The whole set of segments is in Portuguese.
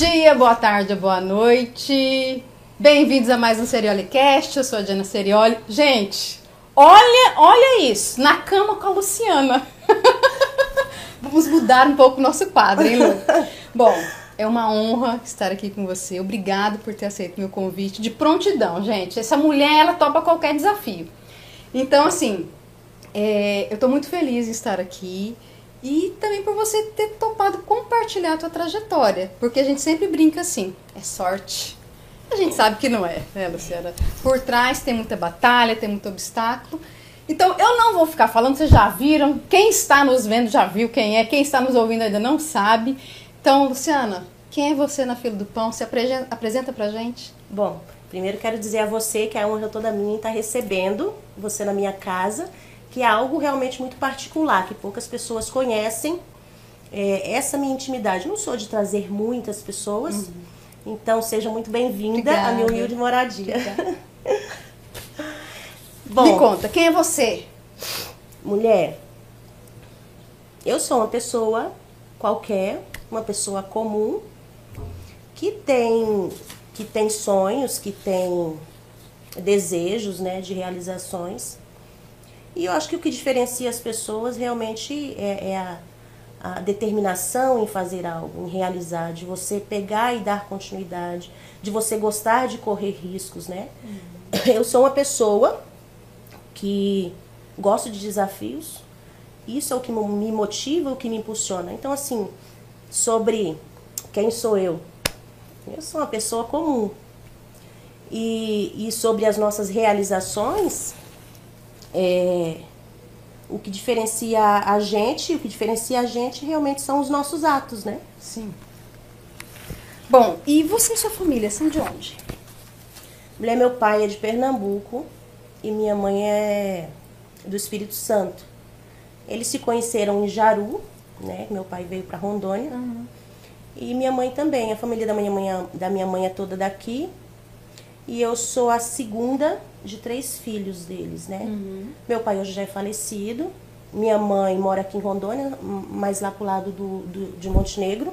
dia, boa tarde, boa noite. Bem-vindos a mais um Seriolicast. Eu sou a Diana Serioli. Gente, olha, olha isso, na cama com a Luciana. Vamos mudar um pouco o nosso quadro, hein, Lu? Bom, é uma honra estar aqui com você. Obrigado por ter aceito meu convite de prontidão, gente. Essa mulher, ela topa qualquer desafio. Então, assim, é, eu estou muito feliz em estar aqui e também por você ter topado compartilhar a tua trajetória, porque a gente sempre brinca assim, é sorte. A gente sabe que não é, né, Luciana? Por trás tem muita batalha, tem muito obstáculo. Então, eu não vou ficar falando, vocês já viram, quem está nos vendo já viu quem é, quem está nos ouvindo ainda não sabe. Então, Luciana, quem é você na fila do pão? Se apresenta, pra gente. Bom, primeiro quero dizer a você que a honra toda minha está recebendo você na minha casa, que é algo realmente muito particular, que poucas pessoas conhecem. É, essa minha intimidade, não sou de trazer muitas pessoas, uhum. então seja muito bem-vinda à minha humilde moradia. Bom, Me conta, quem é você? Mulher, eu sou uma pessoa qualquer, uma pessoa comum, que tem, que tem sonhos, que tem desejos né, de realizações. E eu acho que o que diferencia as pessoas realmente é, é a, a, determinação em fazer algo, em realizar, de você pegar e dar continuidade, de você gostar de correr riscos, né? Uhum. Eu sou uma pessoa que gosto de desafios. Isso é o que me motiva, o que me impulsiona. Então, assim, sobre quem sou eu. Eu sou uma pessoa comum. E, e sobre as nossas realizações, é, o que diferencia a gente, o que diferencia a gente realmente são os nossos atos, né? Sim. Bom, e você e sua família são de onde? Mulher, meu pai é de Pernambuco, e minha mãe é do Espírito Santo. Eles se conheceram em Jaru, né? Meu pai veio para Rondônia. Uhum. E minha mãe também. A família da minha mãe, da minha mãe é toda daqui. E eu sou a segunda de três filhos deles, né? Uhum. Meu pai hoje já é falecido. Minha mãe mora aqui em Rondônia, mais lá pro lado do, do de Montenegro.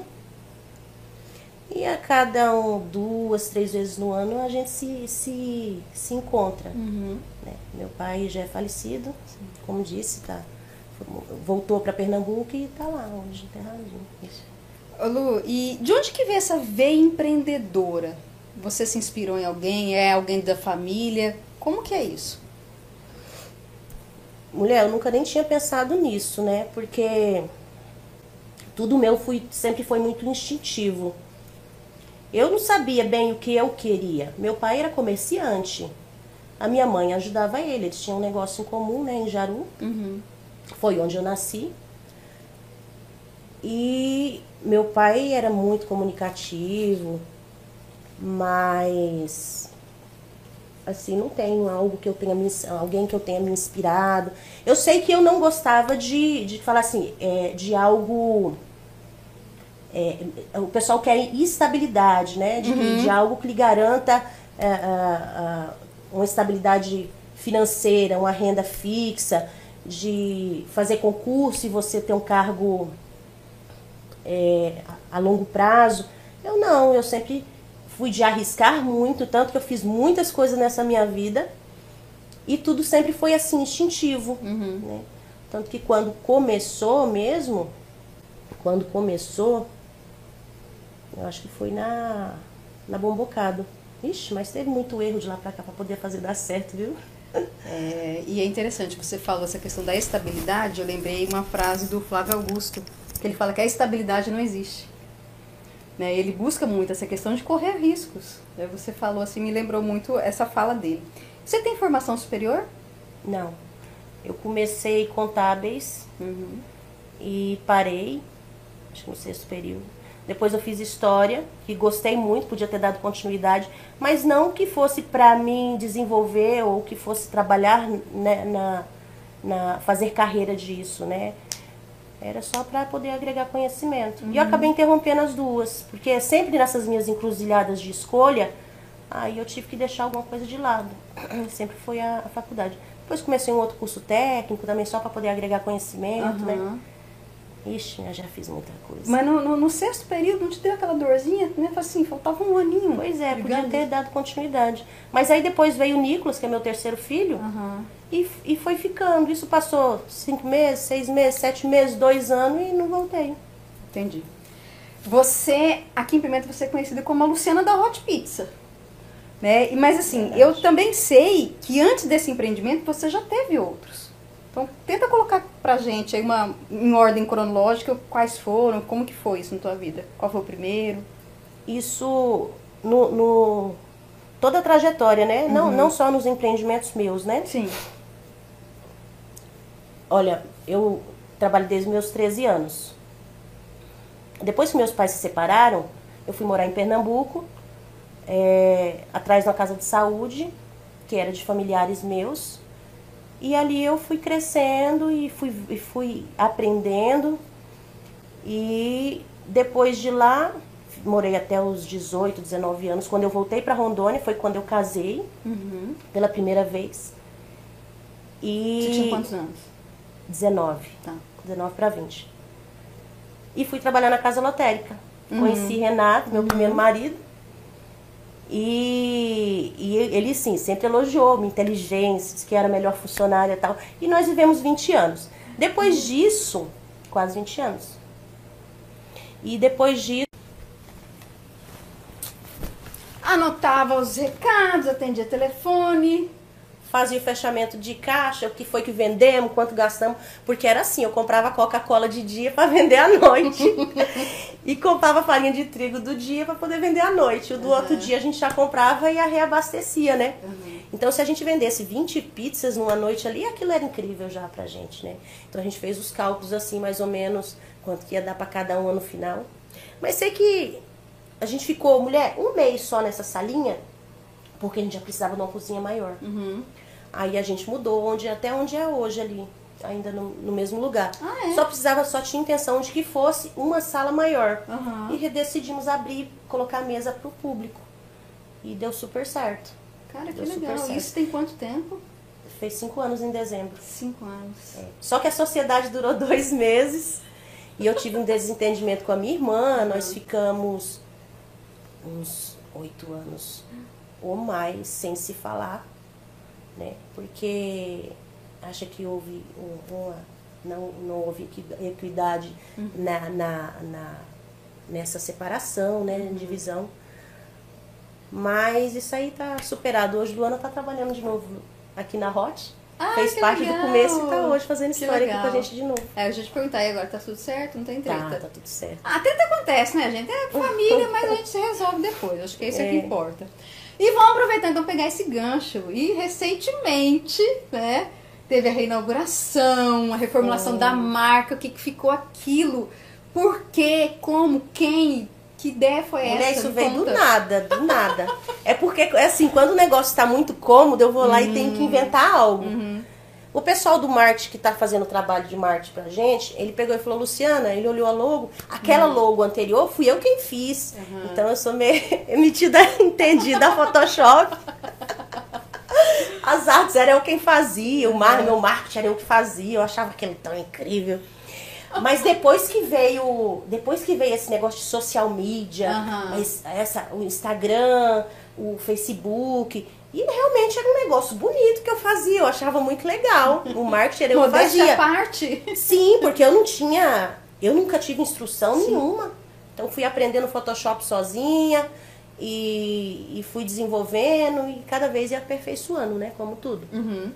E a cada um, duas, três vezes no ano a gente se, se, se encontra. Uhum. Né? Meu pai já é falecido, como disse, tá, voltou para Pernambuco e está lá hoje, enterradinho. Lu, e de onde que vem essa veia empreendedora? Você se inspirou em alguém? É alguém da família? Como que é isso? Mulher, eu nunca nem tinha pensado nisso, né? Porque tudo meu fui, sempre foi muito instintivo. Eu não sabia bem o que eu queria. Meu pai era comerciante. A minha mãe ajudava ele. Eles tinham um negócio em comum, né, em Jaru. Uhum. Foi onde eu nasci. E meu pai era muito comunicativo, mas assim, não tenho algo que eu tenha me, alguém que eu tenha me inspirado. Eu sei que eu não gostava de, de falar assim, é, de algo é, o pessoal quer estabilidade, né? De, uhum. de algo que lhe garanta é, é, é, uma estabilidade financeira, uma renda fixa, de fazer concurso e você ter um cargo é, a longo prazo. Eu não, eu sempre fui de arriscar muito, tanto que eu fiz muitas coisas nessa minha vida e tudo sempre foi assim, instintivo. Uhum. Né? Tanto que quando começou mesmo, quando começou, eu acho que foi na, na Bombocado. Ixi, mas teve muito erro de lá pra cá pra poder fazer dar certo, viu? É, e é interessante, você falou essa questão da estabilidade, eu lembrei uma frase do Flávio Augusto, que ele fala que a estabilidade não existe. Né? Ele busca muito essa questão de correr riscos. Né? Você falou assim, me lembrou muito essa fala dele. Você tem formação superior? Não. Eu comecei contábeis uhum. e parei, acho que no sexto período. Depois eu fiz história, que gostei muito, podia ter dado continuidade, mas não que fosse para mim desenvolver ou que fosse trabalhar né, na, na fazer carreira disso, né? Era só para poder agregar conhecimento. Uhum. E eu acabei interrompendo as duas, porque sempre nessas minhas encruzilhadas de escolha, aí eu tive que deixar alguma coisa de lado. Sempre foi a, a faculdade. Depois comecei um outro curso técnico também só para poder agregar conhecimento, uhum. né? Ixi, eu já fiz muita coisa. Mas no, no- no sexto período não te deu aquela dorzinha, né? Assim, faltava um aninho. Pois é, podia ter dado continuidade. Mas aí depois veio o Nicolas, que é meu terceiro filho, Aham. e, e foi ficando. Isso passou cinco meses, seis meses, sete meses, dois anos e não voltei. Entendi. Você, aqui em Pimenta, você é conhecida como a Luciana da Hot Pizza. Né? E- Mas assim, Verdade. eu também sei que antes desse empreendimento você já teve outros. Então tenta colocar pra gente aí uma, em ordem cronológica quais foram, como que foi isso na tua vida. Qual foi o primeiro? Isso no, no- toda a trajetória, né? Não, não só nos empreendimentos meus, né? Sim. Olha, eu trabalho desde meus 13 anos. Depois que meus pais se separaram, eu fui morar em Pernambuco, é, atrás de uma casa de saúde, que era de familiares meus. E ali eu fui crescendo e fui, e fui aprendendo. E depois de lá, morei até os 18, 19 anos. Quando eu voltei para Rondônia, foi quando eu casei Uhum. pela primeira vez. E Você tinha quantos anos? 19. Tá. 19 para 20. E fui trabalhar na casa lotérica. Uhum. Conheci Renato, meu primeiro marido. E, e ele, sim, sempre elogiou minha inteligência, disse que era a melhor funcionária e tal. E nós vivemos 20 anos. Depois disso, quase 20 anos. E depois disso, Anotava os recados, atendia telefone. Fazia o fechamento de caixa, o que foi que vendemos, quanto gastamos, porque era assim, eu comprava Coca-Cola de dia para vender à noite e comprava farinha de trigo do dia para poder vender à noite. O do outro dia a gente já comprava e a reabastecia, né? Então se a gente vendesse 20 pizzas numa noite ali, aquilo era incrível já pra gente, né? Então a gente fez os cálculos assim, mais ou menos, quanto que ia dar para cada uma no final. Mas sei que a gente ficou, mulher, um mês só nessa salinha, porque a gente já precisava de uma cozinha maior. Uhum. Aí a gente mudou onde até onde é hoje ali, ainda no, no mesmo lugar. Ah, é? Só precisava, só tinha intenção de que fosse uma sala maior. Aham. E decidimos abrir, colocar a mesa para o público. E deu super certo. Cara, que Deu super legal. certo. Isso tem quanto tempo? Fez cinco anos em dezembro. Cinco anos. Só que a sociedade durou dois meses. E eu tive um desentendimento com a minha irmã. Nós ficamos uns oito anos ou mais sem se falar, né? Porque acha que houve um- uma não, não houve equi- equidade na, na, na- nessa separação, né? Divisão. Mas isso aí tá superado. Hoje Luana tá trabalhando de novo aqui na Hot. Ah, Fez que parte legal. do começo e tá hoje fazendo Que história aqui legal. com a gente de novo. É, eu já te perguntar aí agora, tá tudo certo? Não tem treta? Tá, tá tudo certo. A treta acontece, né, gente? É família, mas a gente se resolve depois. Acho que é isso que É. importa. E vamos aproveitar então pegar esse gancho. E recentemente, né, teve a reinauguração, a reformulação da marca, o que, que ficou aquilo, por quê, como, quem, que ideia foi essa? Mulher, isso Me veio do nada, do nada. É porque, assim, quando o negócio tá muito cômodo, eu vou lá e tenho que inventar algo. O pessoal do marketing que tá fazendo o trabalho de marketing pra gente, ele pegou e falou, Luciana, ele olhou a logo, aquela logo anterior fui eu quem fiz. Então eu sou meio metida, entendida a Photoshop. As artes era eu quem fazia, o mar, meu marketing era eu que fazia, eu achava aquilo tão incrível. Mas depois que veio, depois que veio esse negócio de social media, es- essa, o Instagram, o Facebook, e realmente era um negócio bonito que eu fazia, eu achava muito legal. O marketing era eu Modéstia fazia. parte. Sim, porque eu não tinha, eu nunca tive instrução nenhuma. Então fui aprendendo Photoshop sozinha e, e fui desenvolvendo e cada vez ia aperfeiçoando, né? Como tudo. Uhum.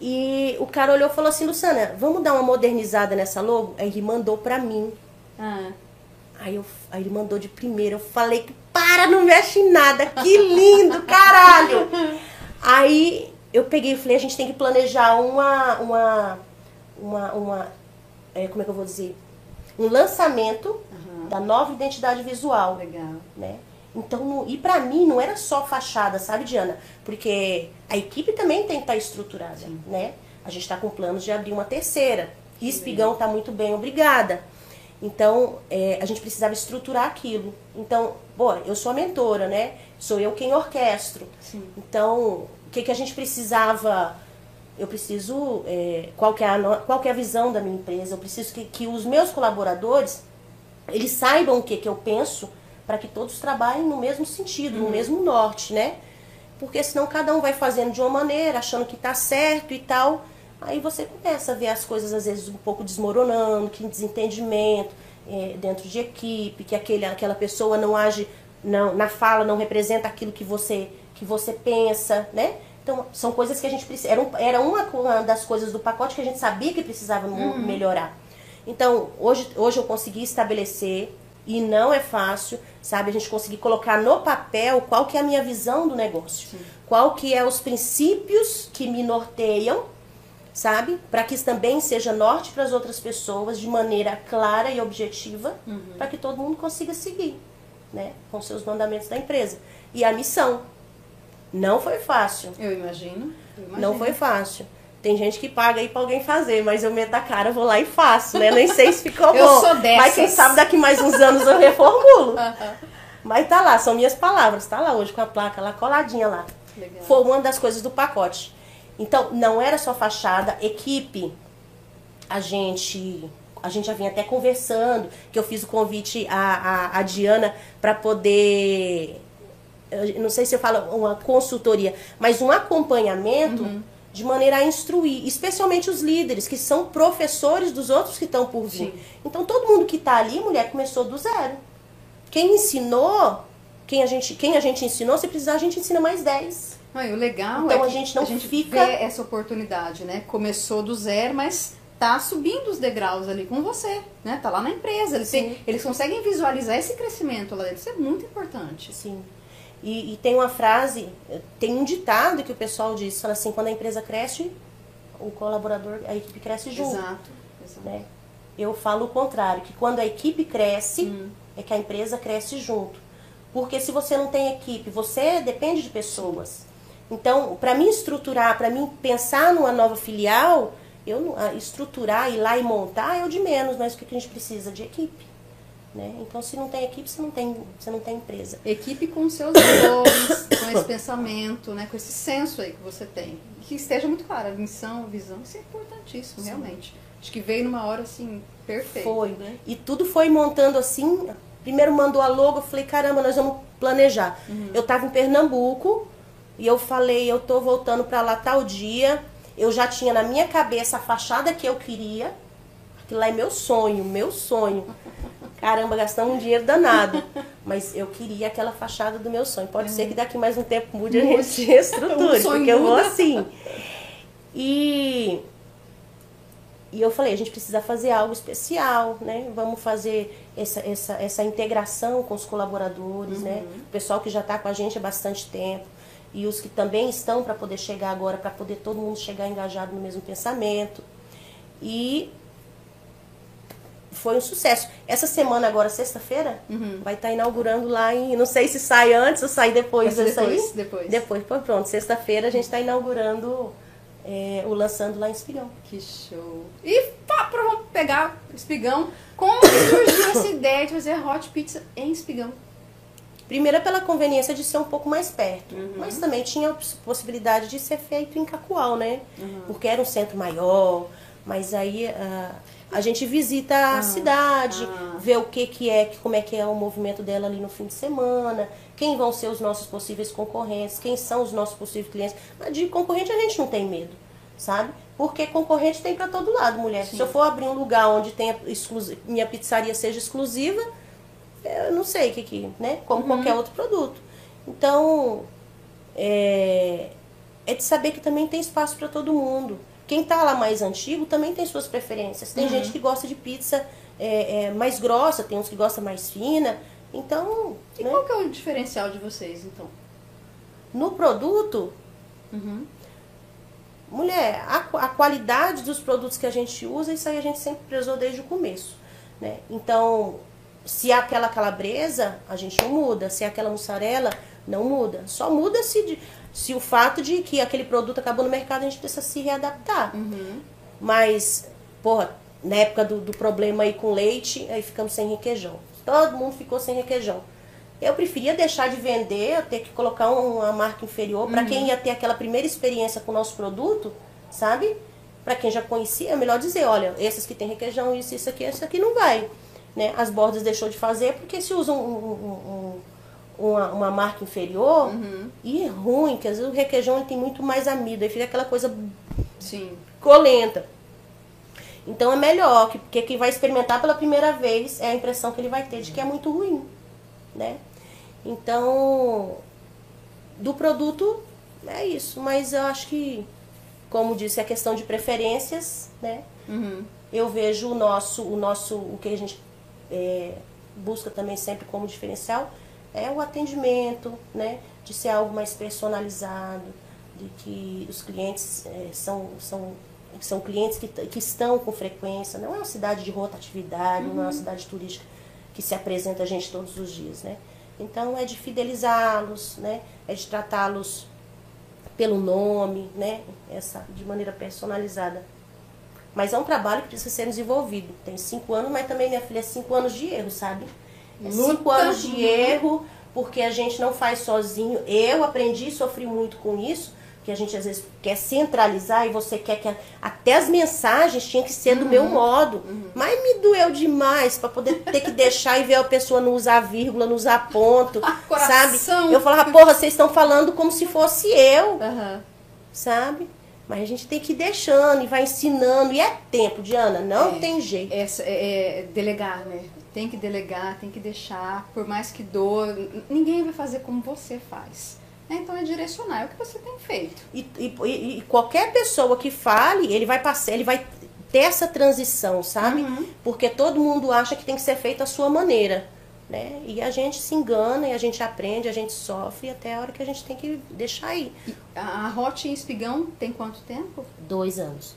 E o cara olhou e falou assim, Luciana, vamos dar uma modernizada nessa logo? Aí ele mandou pra mim. Ah, Aí, eu, aí ele mandou de primeira. Eu falei que para, não mexe em nada. Que lindo, caralho! Aí eu peguei e falei, a gente tem que planejar uma. uma. uma. uma é, como é que eu vou dizer? Um lançamento da nova identidade visual legal. né? Então, e pra mim não era só fachada, sabe, Diana? Porque a equipe também tem que estar estruturada, né? A gente está com planos de abrir uma terceira. E Espigão tá muito bem, obrigada. Então, é, a gente precisava estruturar aquilo. Então, pô, eu sou a mentora, né? Sou eu quem orquestro. Sim. Então, o que, que a gente precisava eu preciso, é, qual, que é a, qual que é a visão da minha empresa, eu preciso que, que os meus colaboradores, eles saibam o que, que eu penso, para que todos trabalhem no mesmo sentido, no mesmo norte, né? Porque senão cada um vai fazendo de uma maneira, achando que tá certo e tal. Aí você começa a ver as coisas às vezes um pouco desmoronando, que desentendimento é, dentro de equipe, que aquele, aquela pessoa não age, não, na fala não representa aquilo que você, que você pensa, né? Então, são coisas que a gente precisa. Era, um- era uma das coisas do pacote que a gente sabia que precisava mu- melhorar. Então, hoje, hoje eu consegui estabelecer, e não é fácil, sabe? A gente conseguir colocar no papel qual que é a minha visão do negócio. Qual que é os princípios que me norteiam, sabe? Para que isso também seja norte para as outras pessoas de maneira clara e objetiva, para que todo mundo consiga seguir, né? Com seus mandamentos da empresa. E a missão. Não foi fácil. Eu imagino. eu imagino. Não foi fácil. Tem gente que paga aí pra alguém fazer, mas eu meto a cara, vou lá e faço, né? Nem sei se ficou Eu bom. sou dessas. Mas quem sabe daqui mais uns anos eu reformulo. Mas tá lá, são minhas palavras, tá lá hoje com a placa lá coladinha lá. Legal. Foi uma das coisas do pacote. Então, não era só fachada, equipe. A gente a gente já vinha até conversando, que eu fiz o convite à, à, à Diana para poder não sei se eu falo uma consultoria, mas um acompanhamento Uhum. de maneira a instruir, especialmente os líderes, que são professores dos outros que estão por vir. Sim. Então todo mundo que está ali, mulher, começou do zero. Quem ensinou, quem a gente, quem a gente ensinou, se precisar a gente ensina mais 10. O legal Então, é a gente não a gente fica- vê essa oportunidade, né? Começou do zero, mas tá subindo os degraus ali com você, né? Tá lá na empresa. Eles, têm- eles conseguem visualizar esse crescimento lá dentro. Isso é muito importante. Sim. E, e tem uma frase, tem um ditado que o pessoal diz, fala assim, quando a empresa cresce, o colaborador, a equipe cresce junto. Exato. exato. né? Eu falo o contrário, que quando a equipe cresce, Hum. é que a empresa cresce junto. Porque se você não tem equipe, você depende de pessoas. Então, para mim estruturar, para mim pensar numa nova filial, eu estruturar, ir lá e montar é o de menos, mas o que a gente precisa de equipe, né? Então, se não tem equipe, você não tem, você não tem empresa. Equipe com seus valores, com esse pensamento, né? Com esse senso aí que você tem. Que esteja muito claro, a missão, a visão, isso é importantíssimo, realmente. Acho que veio numa hora assim, perfeita. Foi. Né? E tudo foi montando assim. Primeiro mandou a logo, eu falei, caramba, nós vamos planejar. Eu tava em Pernambuco e eu falei, eu tô voltando pra lá tal dia. Eu já tinha na minha cabeça a fachada que eu queria. Aquilo lá é meu sonho, meu sonho. Caramba, gastamos um dinheiro danado. Mas eu queria aquela fachada do meu sonho. Pode ser que daqui mais um tempo mude a gente sonho porque eu vou assim. E e eu falei, a gente precisa fazer algo especial, né? Vamos fazer essa, essa, essa integração com os colaboradores, né? O pessoal que já está com a gente há bastante tempo. E os que também estão para poder chegar agora, para poder todo mundo chegar engajado no mesmo pensamento. E foi um sucesso. Essa semana agora, sexta-feira, vai estar inaugurando lá em. Não sei se sai antes ou sai depois aí. depois, depois. Depois, pô, pronto. Sexta-feira a gente está inaugurando é, o lançando lá em Espigão. Que show. E pá, pra vamos pegar espigão. Como surgiu essa ideia de fazer hot pizza em espigão? Primeiro pela conveniência de ser um pouco mais perto, mas também tinha a poss- possibilidade de ser feito em Cacoal, né? Porque era um centro maior, mas aí ah, a gente visita a cidade, ah. vê o que que é, como é que é o movimento dela ali no fim de semana, quem vão ser os nossos possíveis concorrentes, quem são os nossos possíveis clientes. Mas de concorrente a gente não tem medo, sabe? Porque concorrente tem para todo lado, mulher. Se eu for abrir um lugar onde tenha minha pizzaria seja exclusiva, eu não sei o que que, né? Como qualquer outro produto. Então, é, é de saber que também tem espaço para todo mundo. Quem tá lá mais antigo também tem suas preferências. Tem gente que gosta de pizza é, é, mais grossa, tem uns que gostam mais fina. Então, E né? qual que é o diferencial de vocês, então? no produto, Uhum. mulher, a, a qualidade dos produtos que a gente usa, isso aí a gente sempre prezou desde o começo. Né? Então, se é aquela calabresa, a gente não muda. Se é aquela mussarela, não muda. Só muda se, de- se o fato de que aquele produto acabou no mercado, a gente precisa se readaptar. Uhum. Mas, porra, na época do, do problema aí com leite, aí ficamos sem requeijão. Todo mundo ficou sem requeijão. Eu preferia deixar de vender, ter que colocar um- uma marca inferior. Para quem ia ter aquela primeira experiência com o nosso produto, sabe? Para quem já conhecia, é melhor dizer, olha, esses que tem requeijão, isso, isso aqui, isso aqui não vai. Né? As bordas deixou de fazer porque se usam um, um, um, uma, uma, marca inferior Uhum. e é ruim, que às vezes o requeijão tem muito mais amido, aí fica aquela coisa Sim. colenta. Então é melhor, que- porque quem vai experimentar pela primeira vez é a impressão que ele vai ter de que é muito ruim, né? Então, do produto é isso, mas eu acho que, como disse, é questão de preferências, né? Uhum. Eu vejo o nosso, o nosso, o que a gente é, busca também sempre como diferencial é o atendimento, né? De ser algo mais personalizado, de que os clientes é, são, são, são clientes que, que estão com frequência, não é uma cidade de rotatividade, não é uma cidade turística que se apresenta a gente todos os dias, né? Então é de fidelizá-los, né? É de tratá-los pelo nome, né? Essa de maneira personalizada. Mas é um trabalho que precisa ser desenvolvido. Tem cinco anos, mas também, minha filha, é cinco anos de erro, sabe? É cinco anos de erro, porque a gente não faz sozinho. Eu aprendi e sofri muito com isso, que a gente às vezes quer centralizar e você quer que a- até as mensagens tinham que ser do meu modo. Mas me doeu demais para poder ter que deixar e ver a pessoa não usar vírgula, não usar ponto, Ah, sabe? Eu falava, porra, vocês estão falando como se fosse eu Aham. sabe? Mas a gente tem que ir deixando e vai ensinando. E é tempo, Diana, não É. tem jeito. Essa, é, é delegar, né? Tem que delegar, tem que deixar, por mais que doa, ninguém vai fazer como você faz. né? Então é direcionar, é o que você tem feito. E, e- e- e qualquer pessoa que fale, ele vai passar, ele vai ter essa transição, sabe? Uhum. Porque todo mundo acha que tem que ser feito à sua maneira. Né? E a gente se engana, e a gente aprende, a gente sofre até a hora que a gente tem que deixar aí. E A, Hot em Espigão tem quanto tempo? Dois anos.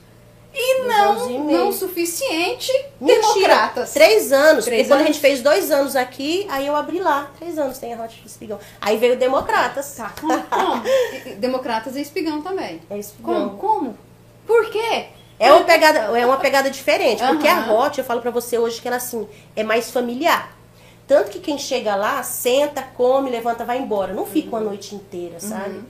E Dois não, anos e não suficiente, Mentira, democratas. Três anos. Três quando a gente fez dois anos aqui, aí eu abri lá. Três anos tem a Hot Espigão. Aí veio Democratas. Tá, como? como? E- e Democratas e Espigão também. É Espigão. Como? Como? Por quê? É uma pegada, é uma pegada diferente, porque a. Hot, eu falo pra você hoje que ela assim, é mais familiar. Tanto que quem chega lá, senta, come, levanta, vai embora. Não fica uma noite inteira, sabe?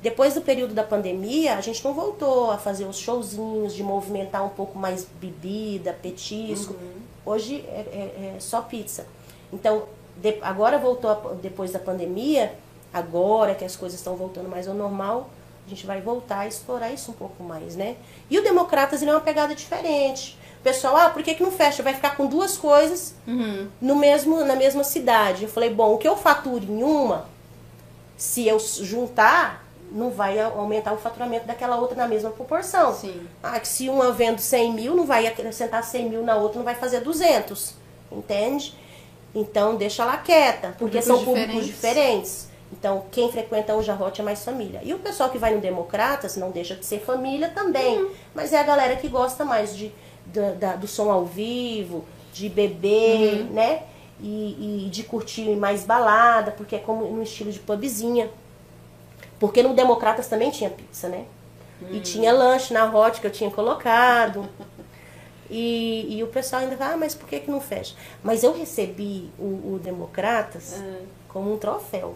Depois do período da pandemia, a gente não voltou a fazer os showzinhos, de movimentar um pouco mais bebida, petisco. Hoje é, é- é só pizza. Então, de- agora voltou, a- depois da pandemia, agora que as coisas estão voltando mais ao normal, a gente vai voltar a explorar isso um pouco mais, né? E o Democratas, ele é uma pegada diferente. Pessoal, ah, por que, que não fecha? Vai ficar com duas coisas Uhum. no mesmo, na mesma cidade. Eu falei, bom, o que eu faturo em uma, se eu juntar, não vai aumentar o faturamento daquela outra na mesma proporção. Sim. Ah, que se uma vendo 100 mil, não vai acrescentar 100 mil na outra, não vai fazer 200. Entende? Então, deixa lá quieta, porque Públicos são públicos diferentes. diferentes. Então, quem frequenta o Jarrote é mais família. E o pessoal que vai no Democratas não deixa de ser família também. Uhum. Mas é a galera que gosta mais de, da- da- do som ao vivo, de beber, Uhum. né? E, e de curtir mais balada, porque é como no estilo de pubzinha. Porque no Democratas também tinha pizza, né? E tinha lanche na hot que eu tinha colocado. E, e o pessoal ainda fala, ah, mas por que, que não fecha? Mas eu recebi o, o Democratas Ah. como um troféu.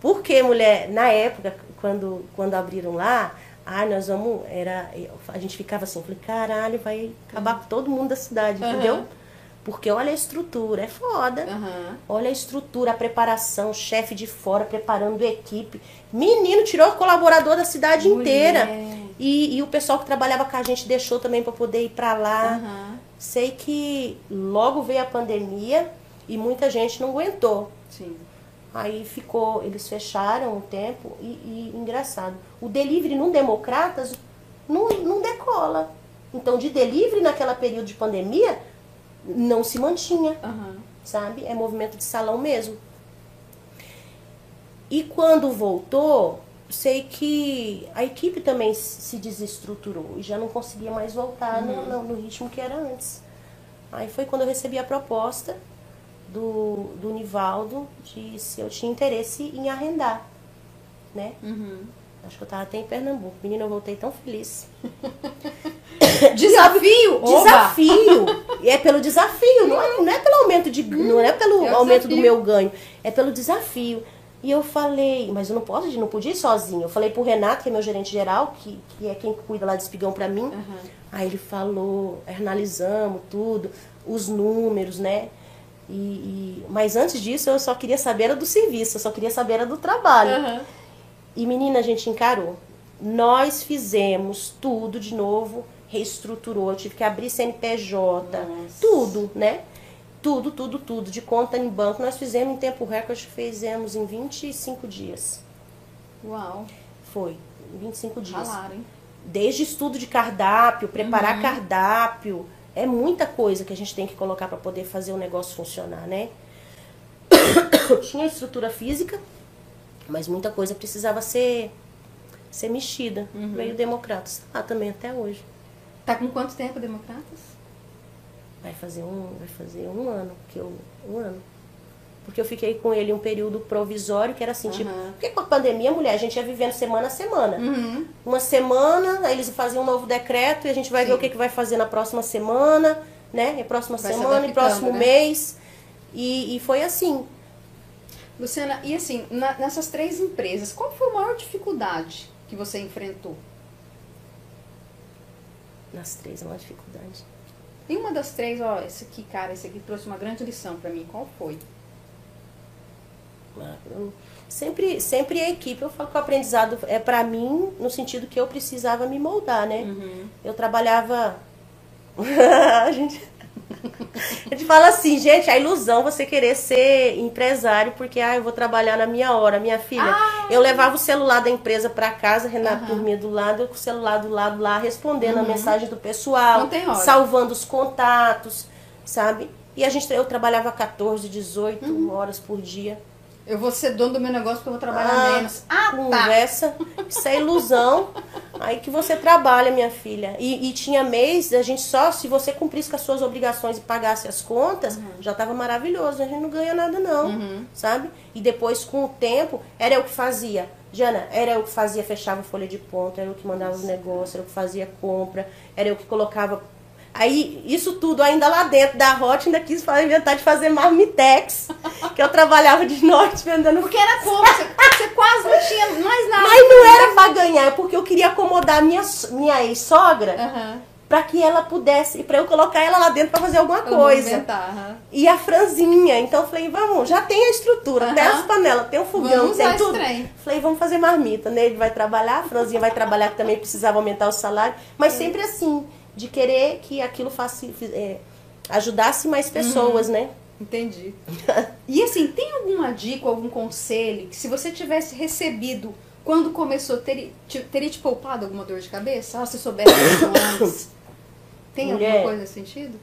Porque, mulher, na época, quando, quando abriram lá, ah, nós vamos. Era, a gente ficava assim, falei, caralho, vai acabar com todo mundo da cidade, Aham. entendeu? Porque olha a estrutura, é foda. Aham. Olha a estrutura, a preparação, chefe de fora preparando equipe. Menino tirou o colaborador da cidade Mulher. inteira. E, e o pessoal que trabalhava com a gente deixou também para poder ir para lá. Aham. Sei que logo veio a pandemia e muita gente não aguentou. Sim. Aí ficou, eles fecharam um tempo e, e engraçado. O delivery no Democratas não, não decola. Então, de delivery naquela período de pandemia, não se mantinha Aham. sabe? É movimento de salão mesmo. E quando voltou, sei que a equipe também se desestruturou e já não conseguia mais voltar no, no- no ritmo que era antes. Aí foi quando eu recebi a proposta do, do Nivaldo de se eu tinha interesse em arrendar, né? Uhum. Acho que eu tava até em Pernambuco. Menina, eu voltei tão feliz. Desafio! Desafio! E é pelo desafio, não é, não é pelo aumento de não é pelo É aumento do desafio. meu ganho, é pelo desafio. E eu falei, mas eu não posso, não podia ir sozinho. Eu falei pro Renato, que é meu gerente geral, que, que é quem cuida lá de espigão pra mim. Uhum. Aí ele falou, analisamos tudo, os números, né? E, e- mas antes disso eu só queria saber era do serviço, eu só queria saber era do trabalho. Aham. E menina, a gente encarou. Nós fizemos tudo de novo, reestruturou. Eu tive que abrir CNPJ, Nossa. tudo, né? Tudo, tudo, tudo. De conta em banco. Nós fizemos em tempo recorde, fizemos em 25 dias. Uau. Foi, em 25 dias. Ralaram, hein? Desde estudo de cardápio, preparar Uhum. cardápio. É muita coisa que a gente tem que colocar para poder fazer o negócio funcionar, né? Tinha estrutura física, mas muita coisa precisava ser, ser mexida. Uhum. Veio Democratas lá também até hoje. Tá com quanto tempo, Democratas? Vai fazer um, vai fazer um ano que eu, um ano. Porque eu fiquei com ele um período provisório, que era assim, tipo, Aham. porque com a pandemia, mulher, a gente ia vivendo semana a semana. Uhum. uma semana, aí eles faziam um novo decreto e a gente vai Sim. ver o que, que vai fazer na próxima semana, né? E próxima Vai se semana, e próximo né? mês. E, e foi assim. Luciana, e assim, na- nessas três empresas, qual foi a maior dificuldade que você enfrentou? Nas três, é uma dificuldade. E uma das três, ó, esse aqui, cara, esse aqui trouxe uma grande lição pra mim. Qual foi? Ah, eu- Sempre, sempre a equipe, eu falo que o aprendizado é pra mim, no sentido que eu precisava me moldar, né? Uhum. Eu trabalhava. a, gente... a gente fala assim, gente, a ilusão você querer ser empresário, porque ah, eu vou trabalhar na minha hora, minha filha. Eu levava o celular da empresa pra casa, Renato Aham. dormia do lado, eu com o celular do lado lá, respondendo a mensagem do pessoal, salvando os contatos, sabe? E a gente, eu trabalhava 14, 18 Uhum. horas por dia. Eu vou ser dono do meu negócio porque eu vou trabalhar Ah, menos. Ah, tá. Conversa, isso é ilusão. Aí que você trabalha, minha filha. E, e tinha mês, a gente só, se você cumprisse com as suas obrigações e pagasse as contas, já tava maravilhoso. A gente não ganha nada, não. Uhum. Sabe? E depois, com o tempo, era eu que fazia. Jana, era eu que fazia, fechava folha de ponta, era eu que mandava os negócios, era eu que fazia compra, era eu que colocava. Aí, isso tudo ainda lá dentro da Hot, ainda quis inventar de fazer marmitex, que eu trabalhava de noite vendendo Porque era como? Você, você quase não tinha mais nada. mas não era pra ganhar, é porque eu queria acomodar minha, minha ex-sogra Aham. pra que ela pudesse, pra eu colocar ela lá dentro pra fazer alguma Eu coisa. aham. E a franzinha, então eu falei, vamos, já tem a estrutura, tem Aham. as panelas, tem o fogão, Vamos tem tudo. trem. Falei, vamos fazer marmita, né? Ele vai trabalhar, a franzinha vai trabalhar, que também precisava aumentar o salário, mas sempre assim, de querer que aquilo faça, é, ajudasse mais pessoas, Uhum. né? Entendi. E assim, tem alguma dica, algum conselho que se você tivesse recebido quando começou, teria te, teria te poupado alguma dor de cabeça? Ah, se soubesse antes. Tem alguma Mulher. coisa nesse sentido?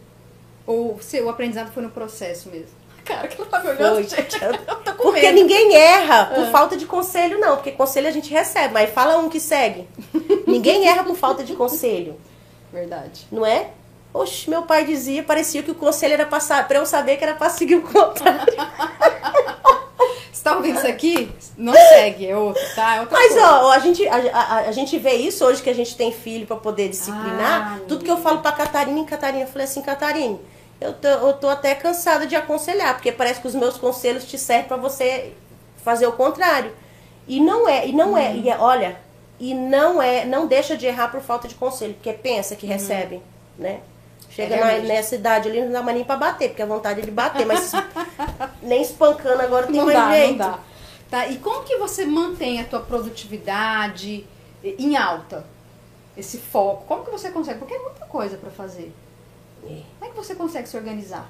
Ou se o aprendizado foi no processo mesmo? Cara, que ela tá me olhando, Foi. gente. Eu tô com Porque medo. ninguém erra por Ah. falta de conselho, não. Porque conselho a gente recebe, mas fala um que segue. ninguém erra por falta de conselho, Verdade. não é? Oxe, meu pai dizia, parecia que o conselho era passar, pra eu saber que era pra seguir o contrário. Você tá ouvindo isso aqui? Não segue, é outro, tá? É outra Mas, coisa. ó, a gente, a, a- a gente vê isso hoje que a gente tem filho pra poder disciplinar. Ah, Tudo que eu falo pra Catarina, e Catarina, eu falei assim, Catarina, eu tô, eu tô até cansada de aconselhar, porque parece que os meus conselhos te servem pra você fazer o contrário. E não é, e não é, e é, olha, e não é, não deixa de errar por falta de conselho, porque pensa que recebe, né? Chega É na, nessa idade ali, não dá mais nem pra bater, porque a vontade é de bater, mas nem espancando agora tem não mais dá, jeito. não dá. Tá, e como que você mantém a tua produtividade em alta? Esse foco? Como que você consegue? Porque é muita coisa pra fazer. É. Como é que você consegue se organizar?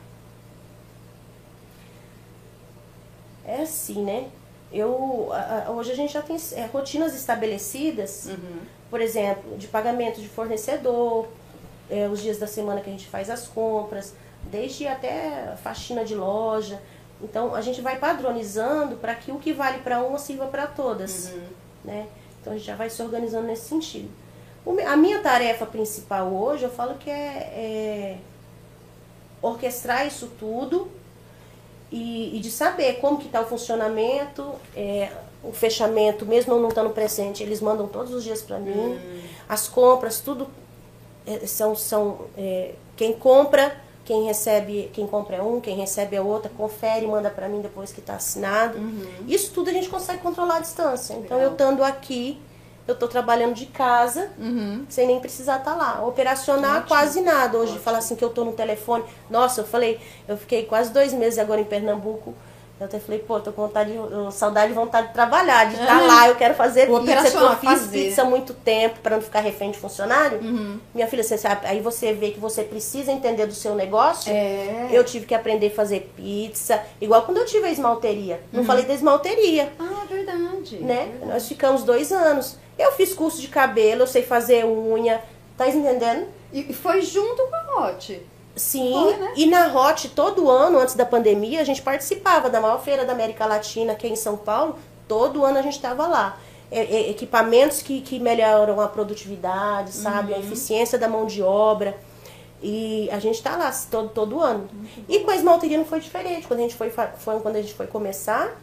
É assim, né? Eu, a- hoje a gente já tem é, rotinas estabelecidas, por exemplo, de pagamento de fornecedor, é, os dias da semana que a gente faz as compras, desde até faxina de loja. Então a gente vai padronizando para que o que vale para uma sirva para todas, né? Então a gente já vai se organizando nesse sentido. O a minha tarefa principal hoje, eu falo que é, é orquestrar isso tudo e, e de saber como que está o funcionamento, é, o fechamento, mesmo eu não estando presente, eles mandam todos os dias para mim. As compras, tudo é, são, são é, quem compra quem recebe, quem compra é um, quem recebe é outra, confere, manda para mim depois que está assinado. Isso tudo a gente consegue controlar à distância. Então Legal. eu estando aqui, eu estou trabalhando de casa, Uhum. sem nem precisar estar lá. Operacionar Ótimo. quase nada. Hoje Ótimo. falar assim que eu estou no telefone. Nossa, eu falei, eu fiquei quase dois meses agora em Pernambuco. Eu até falei, pô, tô com vontade, de- saudade e vontade de trabalhar, de estar Aham. lá, eu quero fazer O pizza, porque eu fiz fazer. pizza há muito tempo para não ficar refém de funcionário. Uhum. Minha filha, você sabe, aí você vê que você precisa entender do seu negócio. É. Eu tive que aprender a fazer pizza, igual quando eu tive a esmalteria. Não Uhum. falei da esmalteria, Ah, verdade. né? Verdade. Nós ficamos dois anos. Eu fiz curso de cabelo, eu sei fazer unha, tá entendendo? E foi junto com a Hot. Sim, Foi, né? e na Hot, todo ano, antes da pandemia, a gente participava da maior feira da América Latina, aqui em São Paulo. Todo ano a gente estava lá. É, é, equipamentos que, que melhoram a produtividade, sabe? Uhum. A eficiência da mão de obra. E a gente tá lá todo, todo ano. Uhum. E com a esmalteria não foi diferente. Quando a gente foi, foi quando a gente foi começar,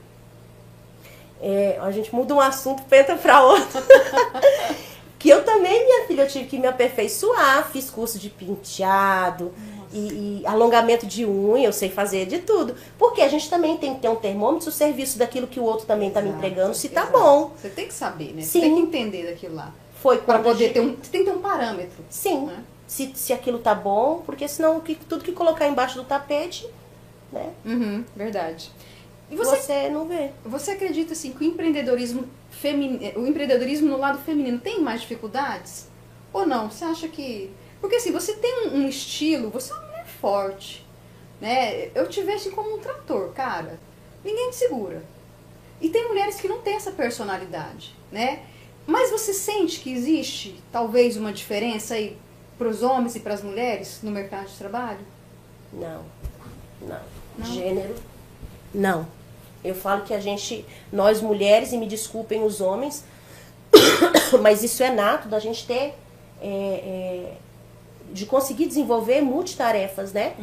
é, a gente muda um assunto, penta para outro. que eu também, minha filha, eu tive que me aperfeiçoar, fiz curso de penteado e, e alongamento de unha, eu sei fazer de tudo. Porque a gente também tem que ter um termômetro, o serviço daquilo que o outro também está me entregando, se tá exato. bom. Você tem que saber, né? Sim. Você tem que entender daquilo lá. Foi Para poder gente- ter um. Você tem que ter um parâmetro. Sim, né? se, se aquilo tá bom, porque senão que- tudo que colocar embaixo do tapete, né, Uhum, verdade. E você, você, não vê. você acredita assim que o empreendedorismo feminino, o empreendedorismo no lado feminino tem mais dificuldades? Ou não? Você acha que porque assim, você tem um, um estilo, você é uma mulher forte, né? Eu te vejo assim como um trator, cara. Ninguém te segura. E tem mulheres que não têm essa personalidade, né? Mas você sente que existe talvez uma diferença aí para os homens e para as mulheres no mercado de trabalho? Não, não. Não? Gênero, não. Eu falo que a gente, nós mulheres, e me desculpem os homens, mas isso é nato da gente ter, é, é, de conseguir desenvolver multitarefas, né?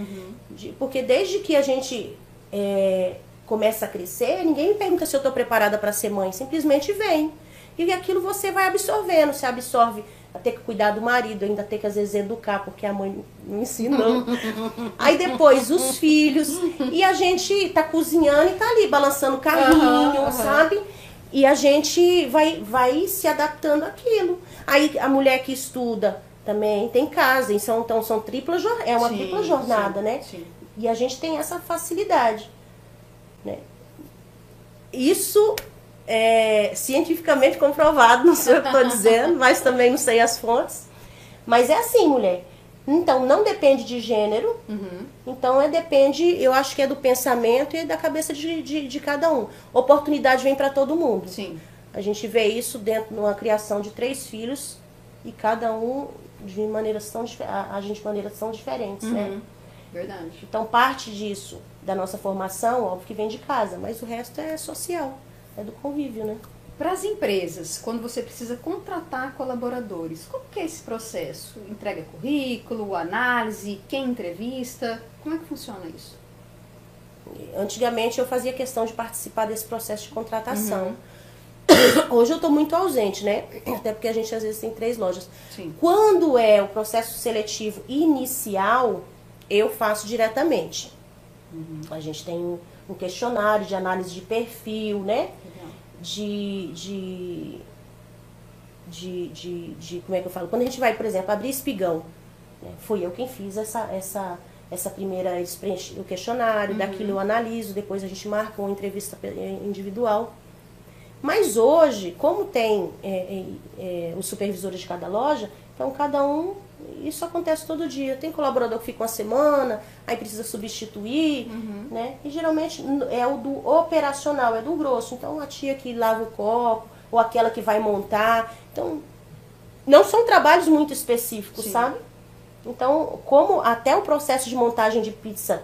De- porque desde que a gente é, começa a crescer, ninguém me pergunta se eu estou preparada para ser mãe, simplesmente vem. E aquilo você vai absorvendo, você absorve a ter que cuidar do marido, ainda ter que às vezes educar, porque a mãe não ensinou. Aí depois os filhos, e a gente tá cozinhando e tá ali balançando o carrinho, aham. sabe? E a gente vai, vai se adaptando àquilo. Aí a mulher que estuda também tem casa, então são, são tripla, é uma Sim, tripla jornada, sim, né? sim. E a gente tem essa facilidade. Né? Isso é cientificamente comprovado, não sei o que estou dizendo, mas também não sei as fontes. Mas é assim, mulher. Então, não depende de gênero, Uhum. então é depende, eu acho que é do pensamento e da cabeça de, de, de cada um. Oportunidade vem para todo mundo. Sim. A gente vê isso dentro de uma criação de três filhos e cada um de maneiras tão a- agem de maneiras tão diferentes, né? Uhum. Verdade. Então, parte disso, da nossa formação, óbvio que vem de casa, mas o resto é social, é do convívio, né? Para as empresas, quando você precisa contratar colaboradores, como que é esse processo? Entrega currículo, análise, quem entrevista? Como é que funciona isso? Antigamente eu fazia questão de participar desse processo de contratação. Uhum. Hoje eu estou muito ausente, né? Até porque a gente às vezes tem três lojas. Sim. Quando é o processo seletivo inicial, eu faço diretamente. Uhum. A gente tem um- um questionário de análise de perfil, né? De, de, de, de, de- como é que eu falo? Quando a gente vai, por exemplo, abrir espigão, né? fui eu quem fiz essa, essa, essa primeira, o questionário, daquilo eu analiso, depois a gente marca uma entrevista eh, individual. Mas hoje, como tem é, é, os supervisores de cada loja, então cada um, isso acontece todo dia. Tem colaborador que fica uma semana, aí precisa substituir, né? E geralmente é o do operacional, é do grosso. Então a tia que lava o copo, ou aquela que vai montar. Então, não são trabalhos muito específicos, Sim. sabe? Então, como até o processo de montagem de pizza,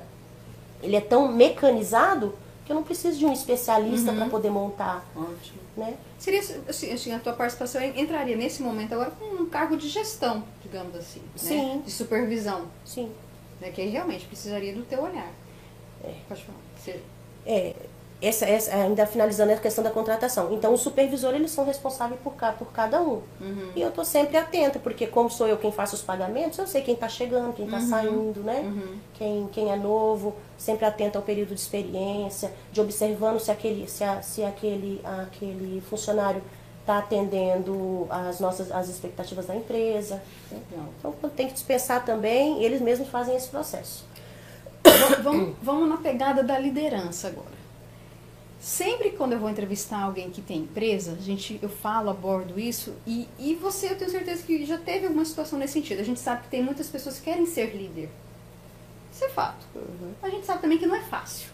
ele é tão mecanizado, que eu não preciso de um especialista para poder montar, Ótimo. né? Seria, assim, assim, a tua participação entraria nesse momento agora com um cargo de gestão, digamos assim, né? Sim. De supervisão, Sim. né? Que aí realmente precisaria do teu olhar. Pode falar. Você- É, essa, essa, ainda finalizando a questão da contratação. Então, o supervisor, eles são responsáveis por, por cada um. Uhum. E eu tô sempre atenta, porque como sou eu quem faço os pagamentos, eu sei quem tá chegando, quem tá Uhum. saindo, né? Uhum. Quem, quem é novo, sempre atenta ao período de experiência, de observando se aquele, se, a- se aquele, aquele funcionário está atendendo as nossas as expectativas da empresa. Legal. Então, quando tem que dispensar também, eles mesmos fazem esse processo. Vamos, vamos na pegada da liderança agora. Sempre quando eu vou entrevistar alguém que tem empresa, a gente, eu falo, abordo isso, e, e você, eu tenho certeza que já teve alguma situação nesse sentido. A gente sabe que tem muitas pessoas que querem ser líder. Isso é fato. A gente sabe também que não é fácil.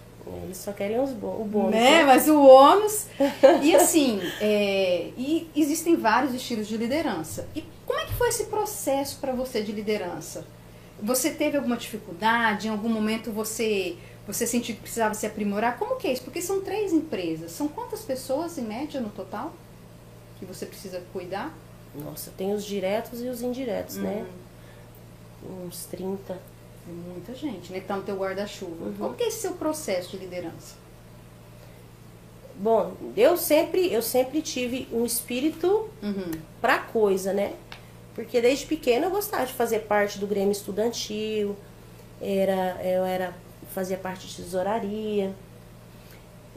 Eles só querem os o bônus. né? né? Mas o ônus. E assim, é, e existem vários estilos de liderança. E como é que foi esse processo para você de liderança? Você teve alguma dificuldade? Em algum momento você você sentiu que precisava se aprimorar? Como que é isso? Porque são três empresas. São quantas pessoas em média no total que você precisa cuidar? Nossa, tem os diretos e os indiretos, né? Hum, Uns 30. é muita gente, né? Que tá no teu guarda-chuva. Uhum. Como que é esse seu processo de liderança? Bom, eu sempre, eu sempre tive um espírito Uhum. pra coisa, né? Porque desde pequena eu gostava de fazer parte do Grêmio Estudantil, era, eu era, fazia parte de tesouraria.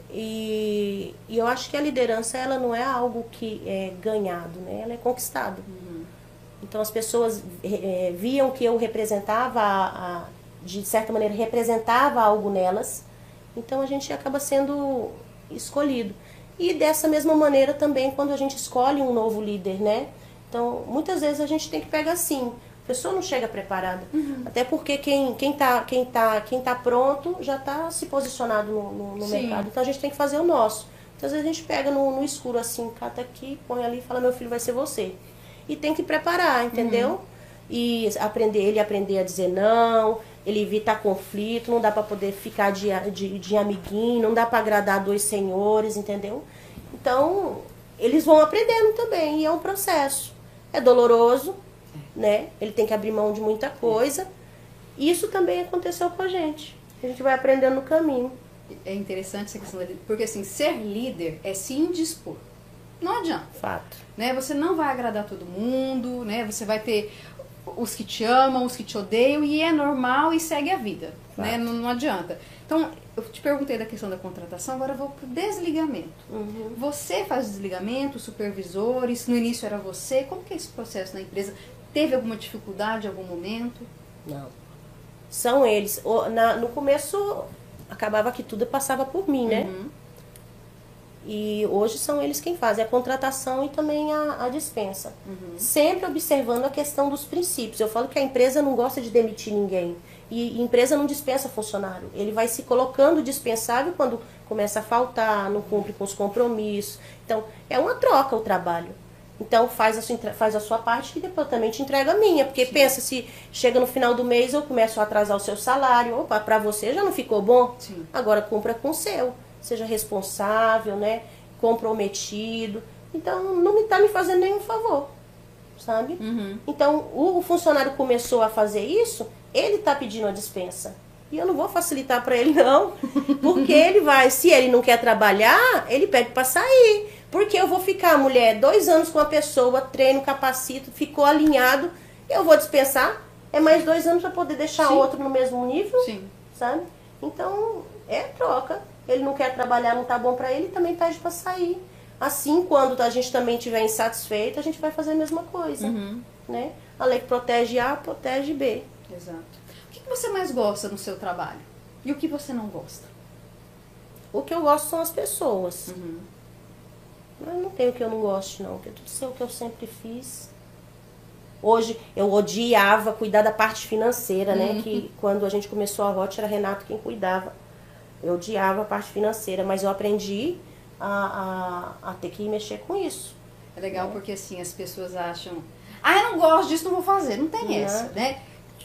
E, e eu acho que a liderança ela não é algo que é ganhado, né? Ela é conquistado. Então as pessoas eh, viam que eu representava, a, a- de certa maneira, representava algo nelas. Então a gente acaba sendo escolhido. E dessa mesma maneira também quando a gente escolhe um novo líder, né? Então muitas vezes a gente tem que pegar assim. A pessoa não chega preparada. Até porque quem, quem, tá, quem, tá, quem tá pronto já está se posicionado no, no- no mercado. Então a gente tem que fazer o nosso. Muitas vezes a gente pega no, no escuro assim, cata aqui, põe ali e fala, meu filho vai ser você. E tem que preparar, entendeu? E aprender, ele aprender a dizer não, ele evitar conflito, não dá para poder ficar de, de, de amiguinho, não dá para agradar dois senhores, entendeu? Então, eles vão aprendendo também, e é um processo. É doloroso, né? Ele tem que abrir mão de muita coisa. E isso também aconteceu com a gente. A gente vai aprendendo no caminho. É interessante essa questão da liderança, porque assim, ser líder é se indispor. Não adianta. Fato. né? Você não vai agradar todo mundo, né? Você vai ter os que te amam, os que te odeiam e é normal e segue a vida, né? Fato. Não, não adianta. Então, eu te perguntei da questão da contratação, agora eu vou pro desligamento. Uhum. Você faz o desligamento, os supervisores, no início era você, como que é esse processo na empresa? Teve alguma dificuldade em algum momento? Não. São eles. No começo, acabava que tudo passava por mim, né? Uhum. E hoje são eles quem fazem a contratação e também a, a dispensa. Uhum. Sempre observando a questão dos princípios. Eu falo que a empresa não gosta de demitir ninguém. E empresa não dispensa funcionário. Ele vai se colocando dispensável quando começa a faltar, não cumpre com os compromissos. Então, é uma troca o trabalho. Então, faz a sua, faz a sua parte e depois também te entrega a minha. Porque pensa, se chega no final do mês eu começo a atrasar o seu salário. Opa, pra você já não ficou bom? Sim. Agora cumpra com o seu. Seja responsável, né? Comprometido. Então não me tá me fazendo nenhum favor. Sabe? Uhum. Então o, o funcionário começou a fazer isso, ele tá pedindo a dispensa. E eu não vou facilitar para ele, não. Porque ele vai, se ele não quer trabalhar, ele pede para sair. Porque eu vou ficar, mulher, dois anos com a pessoa, treino, capacito, ficou alinhado, eu vou dispensar. É mais dois anos para poder deixar Sim. outro no mesmo nível Sim. sabe? Então, é troca. Ele não quer trabalhar, não tá bom pra ele, também pede pra sair. Assim, quando a gente também estiver insatisfeito, a gente vai fazer a mesma coisa, Uhum. né? A lei que protege A, protege B. Exato. O que que você mais gosta no seu trabalho? E o que você não gosta? O que eu gosto são as pessoas. Uhum. Mas não tem o que eu não gosto, não. Porque tudo isso é o que eu sempre fiz. Hoje, eu odiava cuidar da parte financeira, né? Que quando a gente começou a Hot, era Renato quem cuidava. Eu odiava a parte financeira, mas eu aprendi a, a, a ter que mexer com isso. É legal porque assim as pessoas acham, ah, eu não gosto disso, não vou fazer. Não tem Não. essa, né?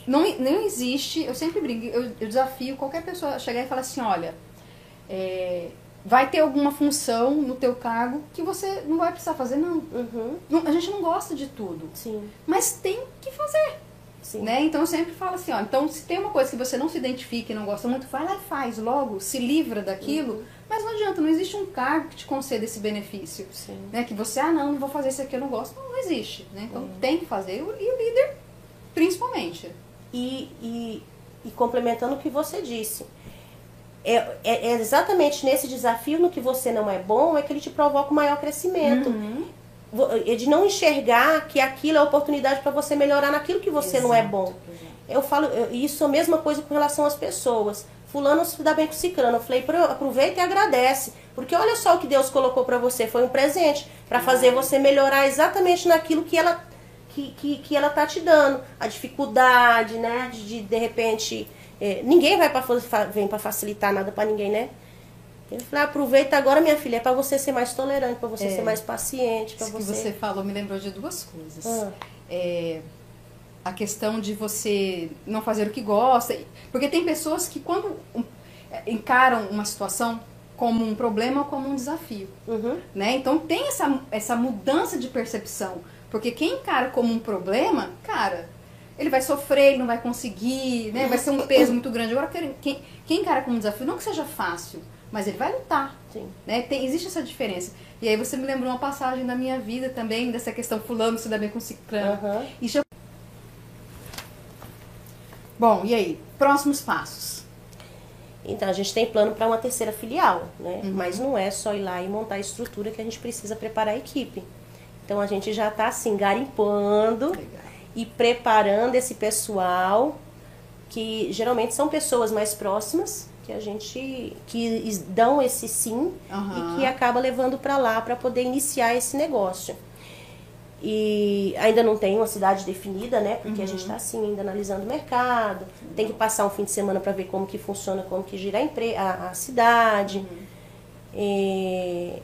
Não, não existe, eu sempre brinco, eu, eu desafio qualquer pessoa a chegar e falar assim, olha, é, vai ter alguma função no teu cargo que você não vai precisar fazer, não. Uhum, Não- A gente não gosta de tudo, sim. mas tem que fazer. Sim. Né? Então eu sempre falo assim, ó, então se tem uma coisa que você não se identifica e não gosta muito, vai lá e faz logo, se livra daquilo. Uhum. Mas não adianta, não existe um cargo que te conceda esse benefício. Sim. Né? Que você, ah não, não vou fazer isso aqui, eu não gosto. Não, não existe. Né? Então Uhum. tem que fazer. E o líder, principalmente. E, e, e complementando o que você disse, é, é- é exatamente nesse desafio no que você não é bom é que ele te provoca o maior crescimento. Uhum. É de não enxergar que aquilo é oportunidade para você melhorar naquilo que você não é Exato, bom. exato. Eu falo, eu- isso é a mesma coisa com relação às pessoas. Fulano se dá bem com ciclano. Eu falei, "Pro- aproveita e agradece. Porque olha só o que Deus colocou para você. Foi um presente para fazer você melhorar exatamente naquilo que ela, que, que, que ela tá te dando. A dificuldade, né? De, de, de repente. Eh, ninguém vai pra, vem para facilitar nada para ninguém, né? Eu falei, aproveita agora, minha filha, é para você ser mais tolerante, para você É. ser mais paciente, para Isso que você. você falou me lembrou de duas coisas. Ah. É, a questão de você não fazer o que gosta. Porque tem pessoas que quando é, encaram uma situação como um problema ou como um desafio. Uhum. Né? Então tem essa, essa mudança de percepção. Porque quem encara como um problema, cara, ele vai sofrer, ele não vai conseguir, né? vai ser um peso muito grande. Agora, quem, quem- encara como um desafio, não que seja fácil, mas ele vai lutar. Sim. Né? Tem, existe essa diferença. E aí você me lembrou uma passagem da minha vida também, dessa questão fulano se dá bem com ciclano. Isso eu... Bom, e aí? Próximos passos. Então, a gente tem plano para uma terceira filial, né? Uhum. Mas não é só ir lá e montar a estrutura que a gente precisa preparar a equipe. Então, a gente já está assim, garimpando Legal. E preparando esse pessoal, que geralmente são pessoas mais próximas, que a gente, que dão esse sim Aham. e que acaba levando para lá para poder iniciar esse negócio. E ainda não tem uma cidade definida, né? Porque a gente está assim ainda analisando o mercado. Tem que passar um fim de semana para ver como que funciona, como que gira a, empre a, a cidade. E,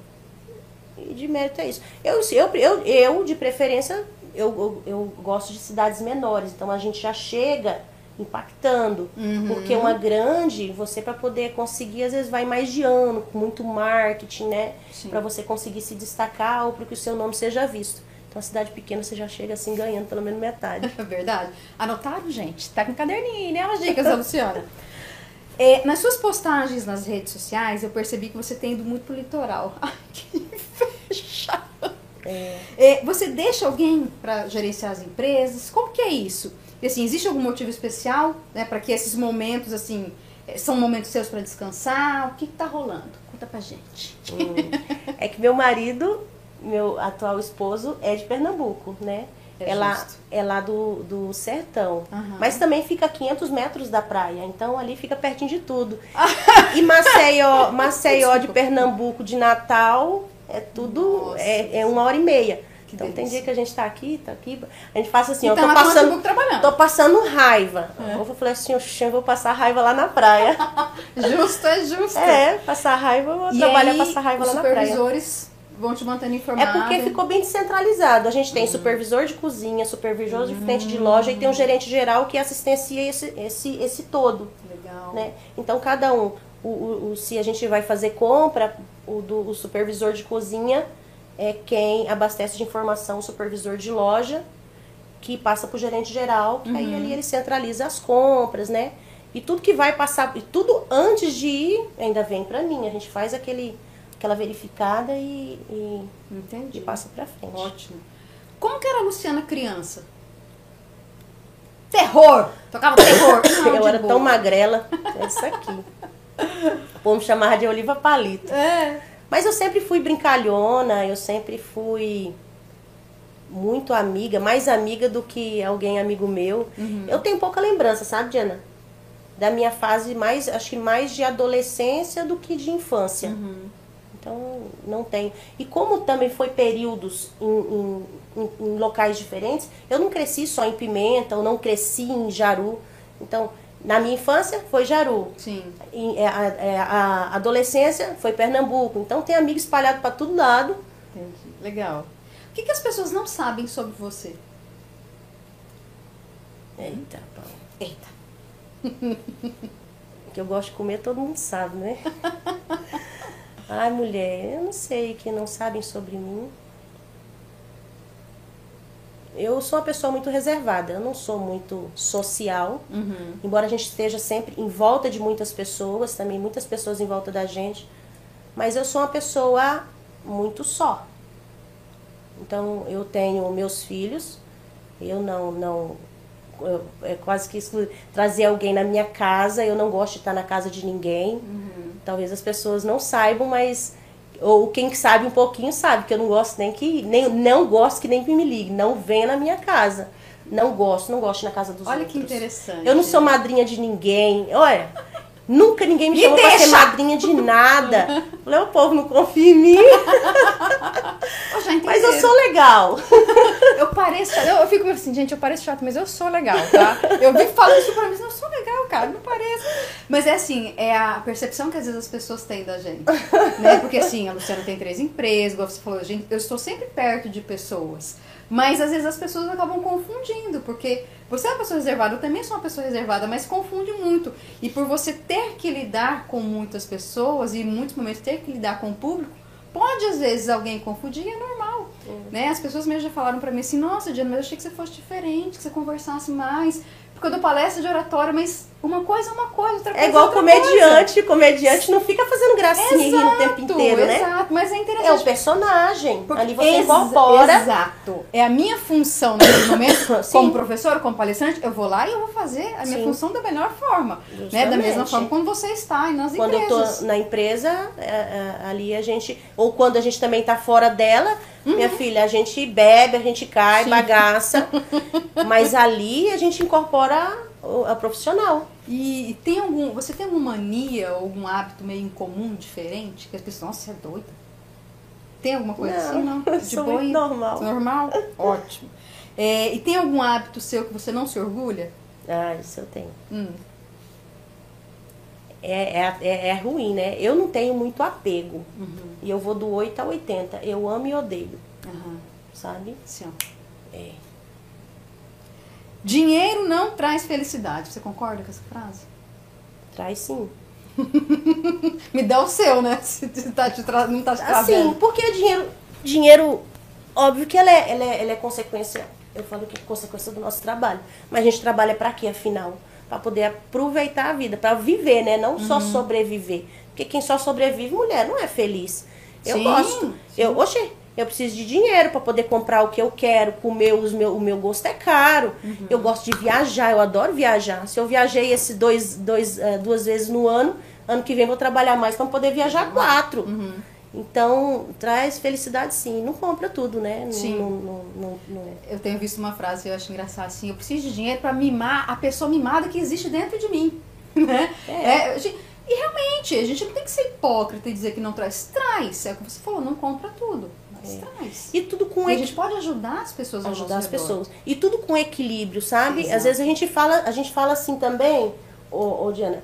e de mérito é isso. Eu, eu, eu, eu de preferência, eu, eu, eu gosto de cidades menores. Então a gente já chega impactando. Uhum. Porque uma grande, você para poder conseguir, às vezes vai mais de ano, com muito marketing, né? Para você conseguir se destacar ou para que o seu nome seja visto. Então, a cidade pequena você já chega assim ganhando pelo menos metade. É verdade. Anotaram, gente? Tá com caderninho, né? As dicas da Luciana. É, nas suas postagens nas redes sociais, eu percebi que você tem ido muito pro litoral. Ai, que inveja! É, você deixa alguém para gerenciar as empresas? Como que é isso? E assim, existe algum motivo especial, né, para que esses momentos assim eh, são momentos seus para descansar? O que, que tá rolando? Conta pra gente. Hum. É que meu marido, meu atual esposo, é de Pernambuco, né? É É, lá, é lá do, do sertão. Aham. Mas também fica a 500 metros da praia. Então ali fica pertinho de tudo. e Maceió, Maceió de. Pernambuco, de Natal, é tudo. É, é uma hora e meia. Que então tem delícia. dia que a gente tá aqui, tá aqui. A gente passa assim, Então, eu tô lá com o passando. trabalhando. Tô passando raiva. É. Eu falei assim, "Oxe, eu vou passar raiva lá na praia. Justo é justo. é, passar raiva, eu vou E trabalhar aí, passar raiva os lá na praia. supervisores vão te mantendo É informado. porque ficou bem descentralizado. A gente tem supervisor de cozinha, supervisor de frente de loja e tem um gerente geral que assistencia esse, esse, esse todo, Legal. né? Então cada um, o, o, o- se a gente vai fazer compra, o, do, o supervisor de cozinha é quem abastece de informação o supervisor de loja, que passa para o gerente geral, que aí ali ele centraliza as compras, né? E tudo que vai passar, e tudo antes de ir, ainda vem para mim. A gente faz aquele, aquela verificada e, e, e passa para frente. Ótimo. Como que era a Luciana criança? Terror! Tocava terror. Não, Eu era boa. tão magrela, é isso aqui. Povo me chamava de Oliva Palito. É. Mas eu sempre fui brincalhona, eu sempre fui muito amiga, mais amiga do que alguém amigo meu. Eu tenho pouca lembrança, sabe, Diana? Da minha fase mais, acho que mais de adolescência do que de infância. Então, não tenho. E como também foi períodos em, em- em- em locais diferentes, eu não cresci só em Pimenta, eu não cresci em Jaru. Então, na minha infância foi Jaru. Sim. Em- é, a, é, a adolescência foi Pernambuco. Então, tem amigos espalhados para todo lado. Entendi. Legal. O que, que as pessoas não sabem sobre você? Eita, pau. Eita. que eu gosto de comer, todo mundo sabe, né? Ai, mulher, eu não sei que não sabem sobre mim. Eu sou uma pessoa muito reservada, eu não sou muito social, Uhum. embora a gente esteja sempre em volta de muitas pessoas, também muitas pessoas em volta da gente, mas eu sou uma pessoa muito só. Então eu tenho meus filhos, eu não não eu, é quase que exclu... trazer alguém na minha casa, eu não gosto de estar na casa de ninguém. Talvez as pessoas não saibam, mas ou quem sabe um pouquinho sabe que eu não gosto nem que nem não gosto que nem que me ligue, não venha na minha casa. Não gosto, não gosto na casa dos Olha outros. que interessante. Eu não sou madrinha de ninguém. Olha, nunca ninguém me, Me chamou pra ser deixa! madrinha de nada. Falei, o povo não confia em mim, Eu mas eu sou legal. Eu pareço. Eu, eu fico assim, gente, eu pareço chato, mas eu sou legal, tá? Eu vi falando isso pra mim, mas eu sou legal, cara, não pareço. Mas é assim, é a percepção que às vezes as pessoas têm da gente. Né? Porque assim, a Luciana tem três empresas, igual você falou, gente, eu estou sempre perto de pessoas. Mas às vezes as pessoas acabam confundindo, porque você é uma pessoa reservada, eu também sou uma pessoa reservada, mas confunde muito. E por você ter que lidar com muitas pessoas e em muitos momentos ter que lidar com o público, pode às vezes alguém confundir, é normal. Né? As pessoas mesmo já falaram pra mim assim, nossa, Diana, mas eu achei que você fosse diferente, que você conversasse mais. Porque eu dou palestra de oratória, mas uma coisa é uma coisa, outra coisa É igual outra comediante, comediante não fica fazendo gracinha e rindo o tempo Coisa. inteiro, né? Exato, mas é interessante. É o personagem. Porque- Ali você Ex- incorpora. Exato. É a minha função naquele momento, Sim. como professora, como palestrante, eu vou lá e eu vou fazer a minha Sim. função da melhor forma. Né? Da Justamente. mesma forma como você está e nas Quando eu empresas. tô na empresa, é, é, ali a gente. Ou quando a gente também tá fora dela, minha filha, a gente bebe, a gente cai, Uhum. Sim. bagaça. mas ali a gente incorpora a profissional. E, tem algum. Você tem alguma mania ou algum hábito meio incomum, diferente? Que as pessoas, nossa, você é doida. Tem alguma coisa assim, não? eu sou muito e- normal. Normal? Ótimo. É, e tem algum hábito seu que você não se orgulha? Ah, isso eu tenho. Hum. É, é, é, é ruim, né? Eu não tenho muito apego. Uhum. E eu vou do 8 a 80. Eu amo e odeio, Aham. sabe? Ó. É. Dinheiro não traz felicidade. Você concorda com essa frase? Traz sim. Me dá o seu, né? Se tá te tra... não tá te Assim, trazendo. porque dinheiro, dinheiro, óbvio que ela é, ela é, ela é consequência, eu falo que é consequência do nosso trabalho. Mas a gente trabalha para quê, afinal? Para poder aproveitar a vida, para viver, né? Não só Uhum. sobreviver. Porque quem só sobrevive, mulher, não é feliz. Eu Sim, gosto. sim. Eu, oxe, eu preciso de dinheiro para poder comprar o que eu quero, comer os meu, o meu gosto é caro. Uhum. Eu gosto de viajar, eu adoro viajar. Se eu viajei esse dois, dois, eh, duas vezes no ano, ano que vem vou trabalhar mais para poder viajar quatro. Uhum. Então, traz felicidade sim. Não compra tudo, né? Sim. não- não- não- não- Eu tenho visto uma frase que eu acho engraçada assim: eu preciso de dinheiro pra mimar a pessoa mimada que existe dentro de mim. Né? É. gente- e realmente, a gente não tem que ser hipócrita e dizer que não traz. Traz. É o que você falou, não compra tudo. Mas É. traz. E tudo com E a gente pode ajudar as pessoas ao ajudar as pessoas. E tudo com equilíbrio, sabe? Exato. Às vezes a gente fala, a gente fala assim também, ô, ô Diana.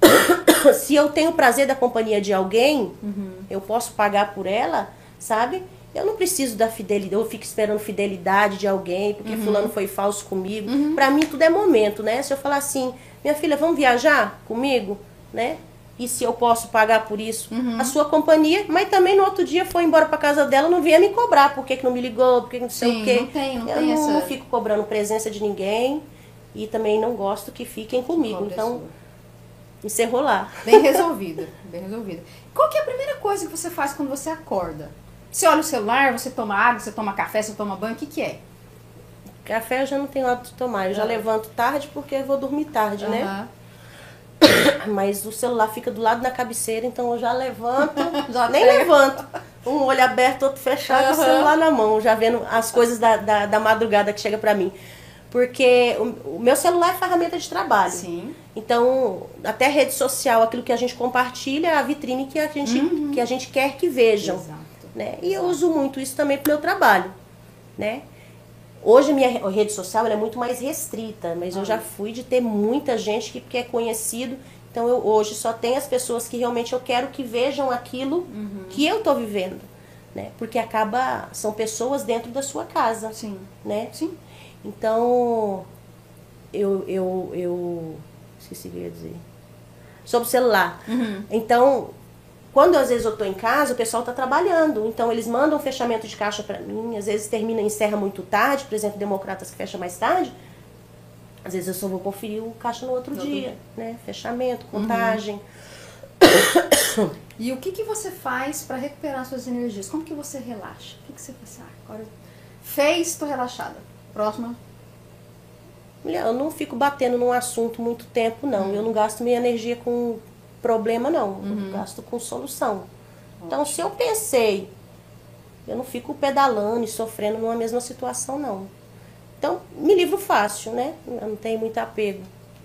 se eu tenho prazer da companhia de alguém, Uhum. eu posso pagar por ela, sabe? Eu não preciso da fidelidade, eu fico esperando fidelidade de alguém, porque Uhum. fulano foi falso comigo. Pra mim tudo é momento, né? Se eu falar assim, minha filha, vamos viajar comigo, né? E se eu posso pagar por isso, Uhum. a sua companhia, mas também no outro dia foi embora pra casa dela, não vinha me cobrar, por que, que não me ligou, por que, que não sei Sim, o quê. não tem- não eu tem não, essa- não fico cobrando presença de ninguém e também não gosto que fiquem comigo. Então, pessoa? encerrou lá. Bem resolvida, bem resolvida. Qual que é a primeira coisa que você faz quando você acorda? Você olha o celular, você toma água, você toma café, você toma banho, o que que é? Café eu já não tenho hábito de tomar, eu já levanto tarde porque eu vou dormir tarde, né? Mas o celular fica do lado da cabeceira, então eu já levanto, Já nem levanto. Um olho aberto, outro fechado, o Aham. celular na mão, já vendo as coisas da, da, da madrugada que chega pra mim. Porque o, o meu celular é ferramenta de trabalho. Sim. Então, até rede social, aquilo que a gente compartilha, é a vitrine que a gente, que a gente quer que vejam. Exato. Né? E eu uso muito isso também pro meu trabalho. Né? Hoje minha re- rede social é muito mais restrita, mas eu já fui de ter muita gente que, que é conhecido. Então eu hoje só tenho as pessoas que realmente eu quero que vejam aquilo que eu tô vivendo. Né? Porque acaba. São pessoas dentro da sua casa. Sim. Né? Sim. Então, eu, eu, eu esqueci o que eu ia dizer. Sobre o celular. Uhum. Então, quando às vezes eu tô em casa, o pessoal tá trabalhando. Então eles mandam fechamento de caixa para mim, às vezes termina e encerra muito tarde, por exemplo, democratas que fecha mais tarde. Às vezes eu só vou conferir o caixa no outro No dia, outro né? Fechamento, contagem. E o que, que você faz para recuperar suas energias? Como que você relaxa? O que, que você faz? Ah, agora fez, tô relaxada. Próxima. Mulher, eu não fico batendo num assunto muito tempo, não. Eu não gasto minha energia com problema, não. Eu gasto com solução. Então, se eu pensei, eu não fico pedalando e sofrendo numa mesma situação, não. Então, me livro fácil, né? Eu não tenho muito apego.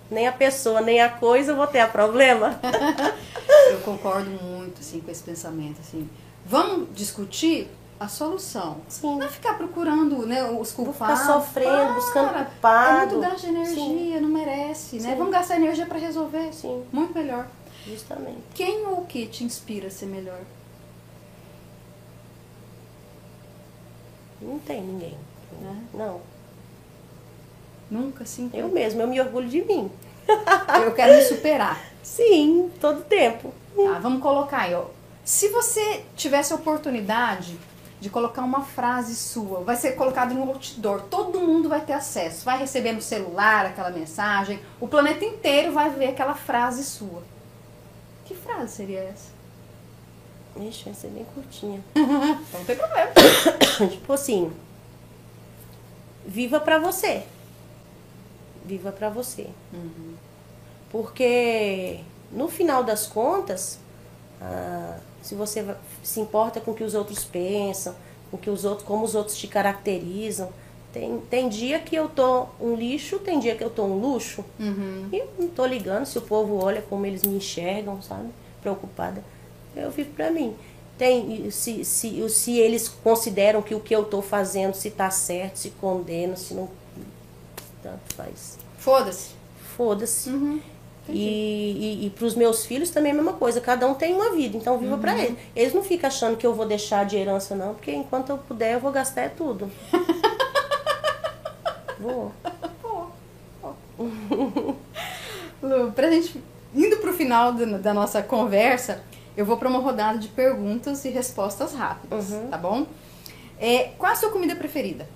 Nem a pessoa, nem a coisa, eu vou ter a problema. Eu concordo muito assim com esse pensamento assim. Vamos discutir a solução. Sim. Não é ficar procurando, né, os Vou culpados. ficar sofrendo, buscando Para. culpado. É muito gasto de energia, não merece, né? Sim. Vamos gastar energia para resolver. Sim. Muito melhor. Justamente. Quem ou o que te inspira a ser melhor? Não tem ninguém. Né? Não. Nunca assim. Eu mesma, eu me orgulho de mim. Eu quero me superar. Sim, todo tempo. Tá, vamos colocar aí, ó. Se você tivesse a oportunidade de colocar uma frase sua, vai ser colocado um outdoor, todo mundo vai ter acesso, vai receber no celular aquela mensagem, o planeta inteiro vai ver aquela frase sua. Que frase seria essa? Ixi, vai ser bem curtinha. Então não tem problema. tipo assim, viva pra você. Viva pra você. Porque no final das contas, ah, se você se importa com o que os outros pensam, com o que os outros, como os outros te caracterizam, tem, tem dia que eu tô um lixo, tem dia que eu tô um luxo. Uhum. E não tô ligando se o povo olha como eles me enxergam, sabe? Preocupada. Eu vivo pra mim. Tem, se, se, se eles consideram que o que eu tô fazendo, se tá certo, se condena, se não. Tanto faz. Foda-se. Foda-se. Uhum. E, e, e pros meus filhos também é a mesma coisa. Cada um tem uma vida, então viva pra eles. Eles não ficam achando que eu vou deixar de herança, não, porque enquanto eu puder, eu vou gastar é tudo. vou. Lu, pra gente indo pro final da, da nossa conversa, eu vou pra uma rodada de perguntas e respostas rápidas, Uhum. tá bom? É, qual a sua comida preferida?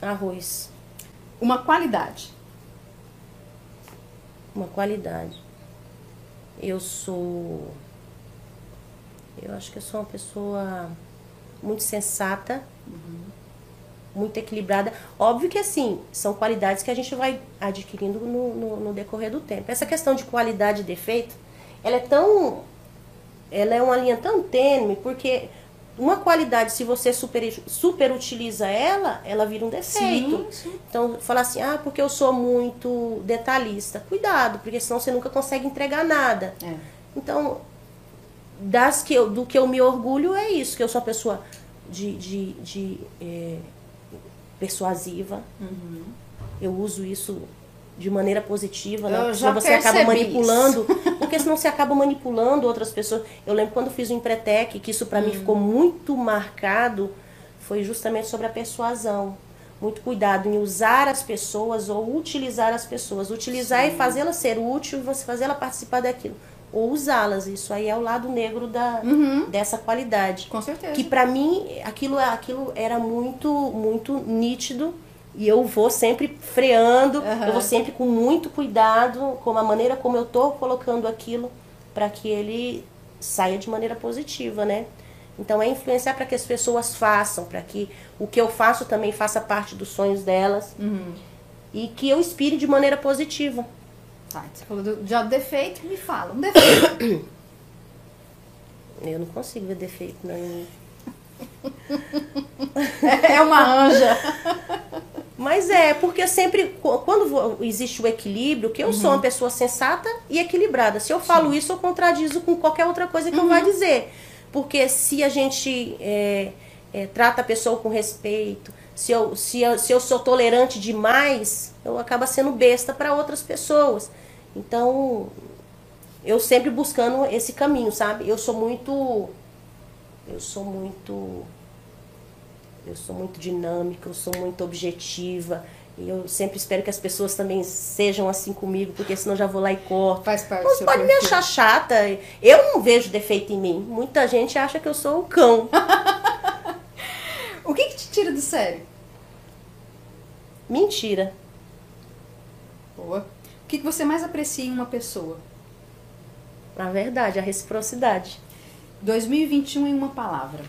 Arroz. Uma qualidade. uma qualidade. Eu sou. Eu acho que eu sou uma pessoa muito sensata, muito equilibrada. Óbvio que assim, são qualidades que a gente vai adquirindo no, no, no decorrer do tempo. Essa questão de qualidade e defeito, ela é tão. Ela é uma linha tão tênue, porque uma qualidade, se você super, super utiliza ela, ela vira um defeito. Sim, sim. Então, falar assim, ah, porque eu sou muito detalhista. Cuidado, porque senão você nunca consegue entregar nada. É. Então, das que eu, do que eu me orgulho é isso, que eu sou uma pessoa de, de, de eh, persuasiva. Uhum. Eu uso isso de maneira positiva, né? Senão você acaba manipulando. Porque senão você acaba manipulando outras pessoas. Eu lembro quando fiz o Empretec, que isso para Hum. mim ficou muito marcado, foi justamente sobre a persuasão. Muito cuidado em usar as pessoas ou utilizar as pessoas. Utilizar e fazê-las ser útil, você fazê-la participar daquilo. Ou usá-las. Isso aí é o lado negro da, Uhum. dessa qualidade Com certeza. que pra mim aquilo aquilo era muito muito nítido e eu vou sempre freando Aham. eu vou sempre com muito cuidado com a maneira como eu tô colocando aquilo para que ele saia de maneira positiva né então é influenciar para que as pessoas façam para que o que eu faço também faça parte dos sonhos delas Uhum. e que eu inspire de maneira positiva Tá, você falou do, já do defeito, me fala. Um defeito. eu não consigo ver defeito né? é uma anja. Mas é, porque sempre, qu- quando existe o equilíbrio, que eu sou uma pessoa sensata e equilibrada. Se eu falo isso, eu contradizo com qualquer outra coisa que eu vá dizer. Porque se a gente é, é, trata a pessoa com respeito, se eu, se, eu, se eu sou tolerante demais, eu acabo sendo besta para outras pessoas. Então, eu sempre buscando esse caminho, sabe? Eu sou muito. Eu sou muito eu sou muito dinâmica, eu sou muito objetiva, E eu sempre espero que as pessoas também sejam assim comigo, porque senão já vou lá e corto. Faz parte seu pode me achar chata. Eu não vejo defeito em mim. Muita gente acha que eu sou o cão. O que, que te tira do sério? Mentira. Boa. O que, você mais aprecia em uma pessoa? Na verdade, a reciprocidade. 2021 em uma palavra.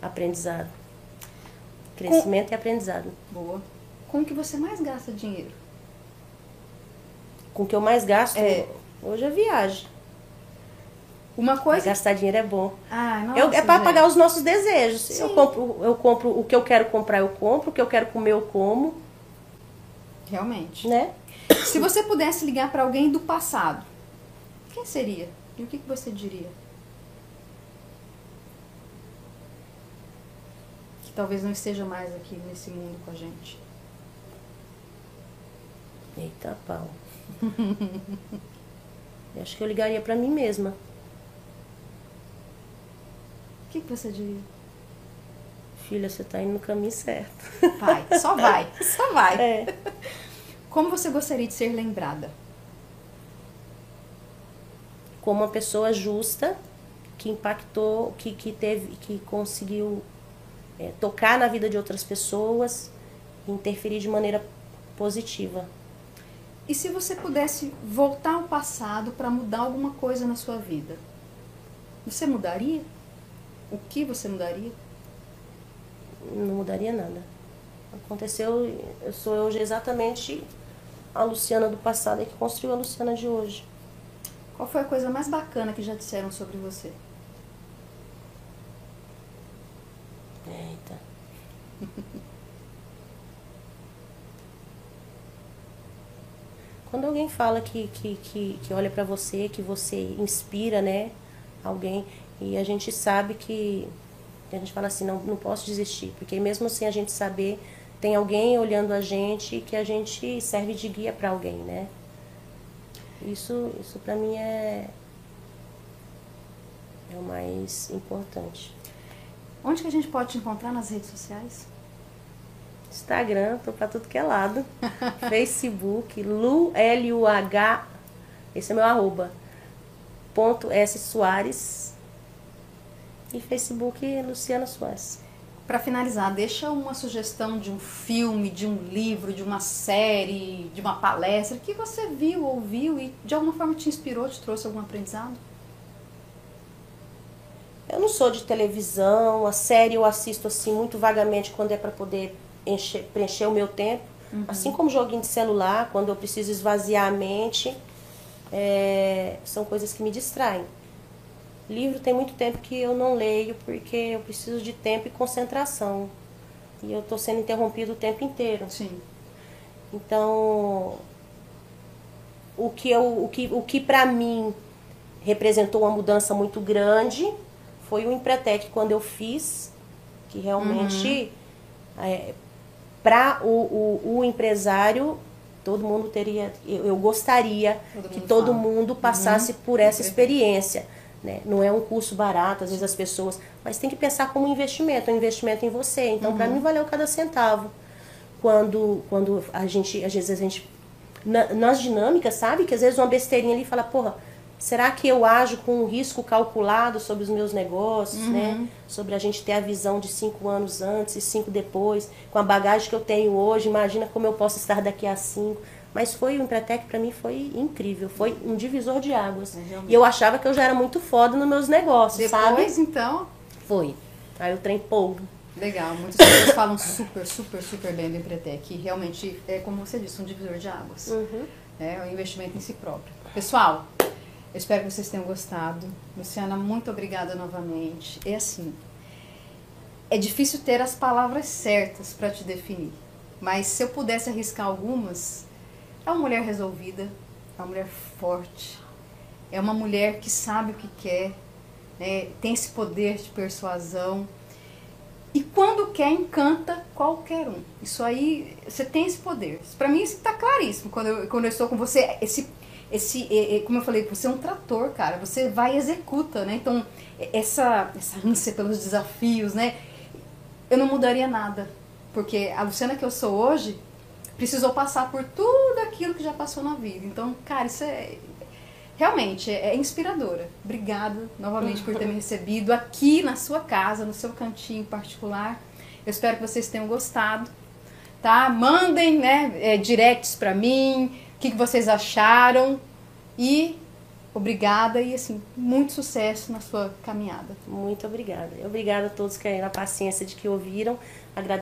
Aprendizado. Crescimento e aprendizado. Boa. Com o que você mais gasta dinheiro? Com o que eu mais gasto É. hoje é viagem. Uma Mas coisa. gastar dinheiro é bom. Ah, nossa, Eu- é para pagar os nossos desejos. Sim. Eu compro, eu compro o que eu quero comprar, eu compro. O que eu quero comer, eu como. Realmente. Né? Se você pudesse ligar para alguém do passado, quem seria? E o que, que você diria? Que talvez não esteja mais aqui nesse mundo com a gente. Eita pau. eu acho que eu ligaria pra mim mesma. O que, que você diria? Filha, você tá indo no caminho certo. Vai, só vai, só vai. É. Como você gostaria de ser lembrada? Como uma pessoa justa que impactou, que, que teve, que conseguiu é, tocar na vida de outras pessoas interferir de maneira positiva. E se você pudesse voltar ao passado para mudar alguma coisa na sua vida? Você mudaria? O que você mudaria? Não mudaria nada. Aconteceu, eu sou hoje exatamente a Luciana do passado e que construiu a Luciana de hoje. Qual foi a coisa mais bacana que já disseram sobre você? Eita. Quando alguém fala que, que, que, que olha pra você, que você inspira, né? Alguém, e a gente sabe que. que a gente fala assim, não, não posso desistir, porque mesmo sem a gente saber, tem alguém olhando a gente que a gente serve de guia pra alguém, né? Isso, isso pra mim é. É o mais importante. Onde que a gente pode te encontrar nas redes sociais? Instagram, tô pra tudo que é lado. Facebook, Lu, L-U-H, esse é meu arroba. Ponto S Soares. E Facebook, Luciana Soares. Para finalizar, deixa uma sugestão de um filme, de um livro, de uma série, de uma palestra que você viu, ouviu e de alguma forma te inspirou, te trouxe algum aprendizado? Eu não sou de televisão, a série eu assisto assim muito vagamente quando é para poder encher, preencher o meu tempo. Assim como joguinho de celular, quando eu preciso esvaziar a mente, é, são coisas que me distraem. Livro tem muito tempo que eu não leio porque eu preciso de tempo e concentração. E eu estou sendo interrompido o tempo inteiro. Sim. Então, o que, eu, o que, o que para mim representou uma mudança muito grande foi o Empretec quando eu fiz, que realmente para o, o, o empresário todo mundo teria, eu, eu gostaria Todo que todo fala. mundo passasse por essa experiência. Né? Não é um curso barato, às vezes as pessoas, mas tem que pensar como um investimento, um investimento em você. Então, para mim, valeu cada centavo. Quando, quando a gente, às vezes a gente, na, nas dinâmicas, sabe? Que às vezes uma besteirinha ali fala, porra, será que eu ajo com um risco calculado sobre os meus negócios, né? Sobre a gente ter a visão de cinco anos antes e cinco depois, com a bagagem que eu tenho hoje, imagina como eu posso estar daqui a cinco. Mas foi o Empretec para mim foi incrível, foi um divisor de águas. É, e eu achava que eu já era muito foda nos meus negócios, sabe? Depois, então, Foi. Aí o trem polvo. legal. Muitas pessoas falam super, super, super bem do Empretec. E realmente, é como você disse, um divisor de águas. É um investimento em si próprio. Pessoal, eu espero que vocês tenham gostado. Luciana, muito obrigada novamente. É assim, é difícil ter as palavras certas para te definir. Mas se eu pudesse arriscar algumas, é uma mulher resolvida, é uma mulher forte, é uma mulher que sabe o que quer, né, tem esse poder de persuasão. E quando quer, encanta qualquer um. Isso aí, você tem esse poder. Para mim, isso tá claríssimo. Quando eu, quando eu estou com você, esse, esse como eu falei, você é um trator, cara. Você vai e executa, né? Então, essa, essa ânsia pelos desafios, né? Eu não mudaria nada. Porque a Luciana que eu sou hoje, precisou passar por tudo aquilo que já passou na vida. Então, cara, isso é realmente é, é inspiradora. Obrigada novamente por ter me recebido aqui na sua casa, no seu cantinho particular. Eu espero que vocês tenham gostado, tá? Mandem, né, é, directs para mim, o que, que vocês acharam e obrigada e assim muito sucesso na sua caminhada. Muito obrigada. Obrigada a todos que aí na paciência de que ouviram. Agradeço